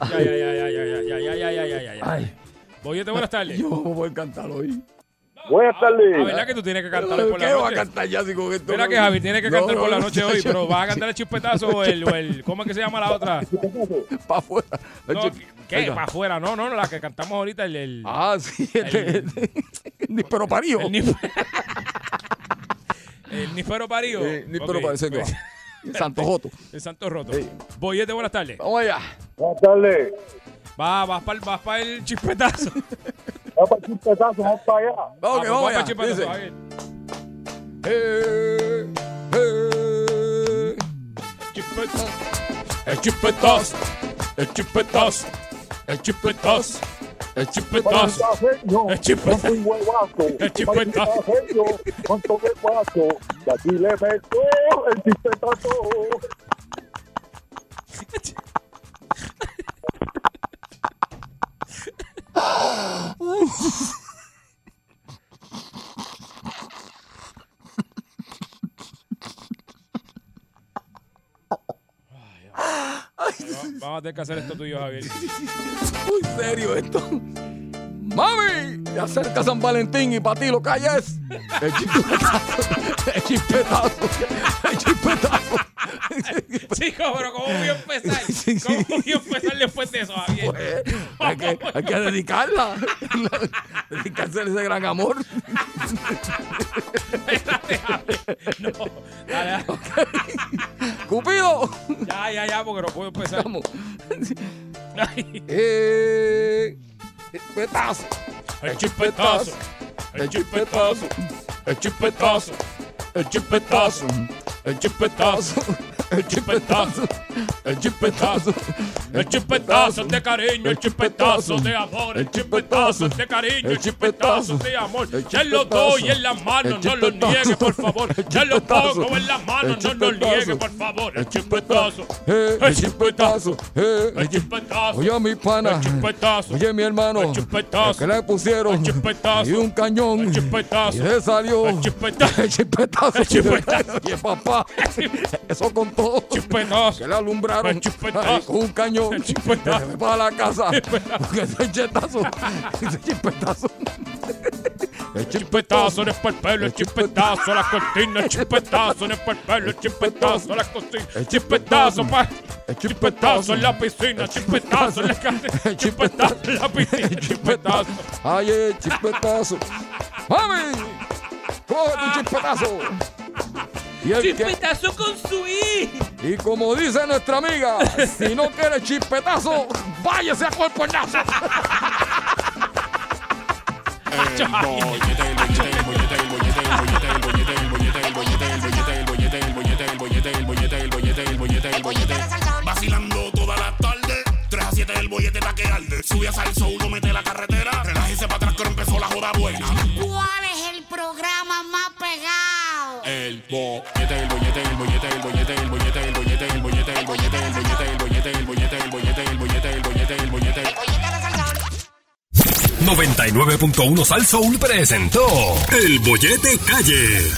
Ya, ya, ya, ya, ya, ya, ya, ya, ya, ya, ya, ya. Ay, Boyete, buenas tardes. yo no voy a cantar hoy. Buenas Ah, tardes. ¿verdad que tú tienes que cantar por ¿Qué la va a noche? cantar ya si con esto? Mira que Javi tiene que cantar no, por la no, noche hoy, [LAUGHS] pero ¿vas a cantar el chispetazo o el, o el ¿cómo es que se llama la otra? Para afuera. No, ¿Qué? Para afuera, no, no, la que cantamos ahorita, el... el Ah, sí, este, este, ni pero parió. el ni- el nífero parido. Eh, ni pero Ok, parece que va. Santo Joto. [LAUGHS] El santo roto. Sí. Boyete, buenas tardes. Vamos allá. Buenas tardes. Va, vas para vas pa el chispetazo. [LAUGHS] Vamos para el vamos para allá. Vamos, que vamos, para el chipetazo. El chipetazo. El chipetazo. El chipetazo. El chipetazo. El [LAUGHS] chipetazo. El chipetazo. El Y el. Vamos a tener que hacer esto tuyo, Javier. [LAUGHS] Muy serio esto. ¡Mami! Ya acerca San Valentín y para ti lo que hay es el chispetazo. [LAUGHS] El chispetazo. El chispetazo. Chico, pero ¿cómo voy a empezar? ¿Cómo voy a empezar después de eso, Javier? Pues, hay, que, [LAUGHS] hay que dedicarla. Dedicarse a ese gran amor. Espérate, Javier. No, dale, dale. ¡Cupido! Ya, ya, ya, porque no puedo empezar. Vamos. pedaço. É de pedaço. É de pedaço. É de pedaço. É de pedaço. É de pedaço. É de pedaço. El chispetazo. El chispetazo de cariño, el chispetazo de amor, el chispetazo de cariño, el chispetazo de amor. Ya lo doy en las manos, no lo niegue, por favor. Ya lo pongo en las manos, no lo niegue, por favor. El chispetazo. Eh, El chispetazo. Eh, El chispetazo. Oye, mi pana. El chispetazo. Oye, mi hermano. El chispetazo. Que le pusieron. El chispetazo. Y un cañón. El chispetazo. Y le salió. El chispetazo. El chispetazo. El chispetazo. Oye, [LAUGHS] papá. [LAUGHS] Eso con todo. Chispetazo. Alumbraron. Ay, con un cañón. Para la casa. Porque ese chispetazo. Ese chispetazo. El Chispetazo en el pelo, el chispetazo a la cortina, el chispetazo en el pelo, el chispetazo a la cocina, el chispetazo pa, el chispetazo en la piscina, el chispetazo en la casa, el chispetazo en la piscina, el chispetazo. Ay, el chispetazo. ¡Mami! ¡Coge tu chispetazo! Y el chispetazo que... con su I. Y como dice nuestra amiga, si no quiere chispetazo, váyase a cuerpo en nazo. Vacilando toda la tarde, 3 a 7 el bollete está que arde. Sube a Salso, uno mete la carretera, relájese para atrás que empezó la joda buena. El bollete, el bollete, el bollete, el bollete, el bollete, el bollete, el bollete, el bollete, el bollete, el bollete, el bollete, el bollete, el bollete, el bollete, el bollete. 99.1 Sal presentó El Bollete Calle.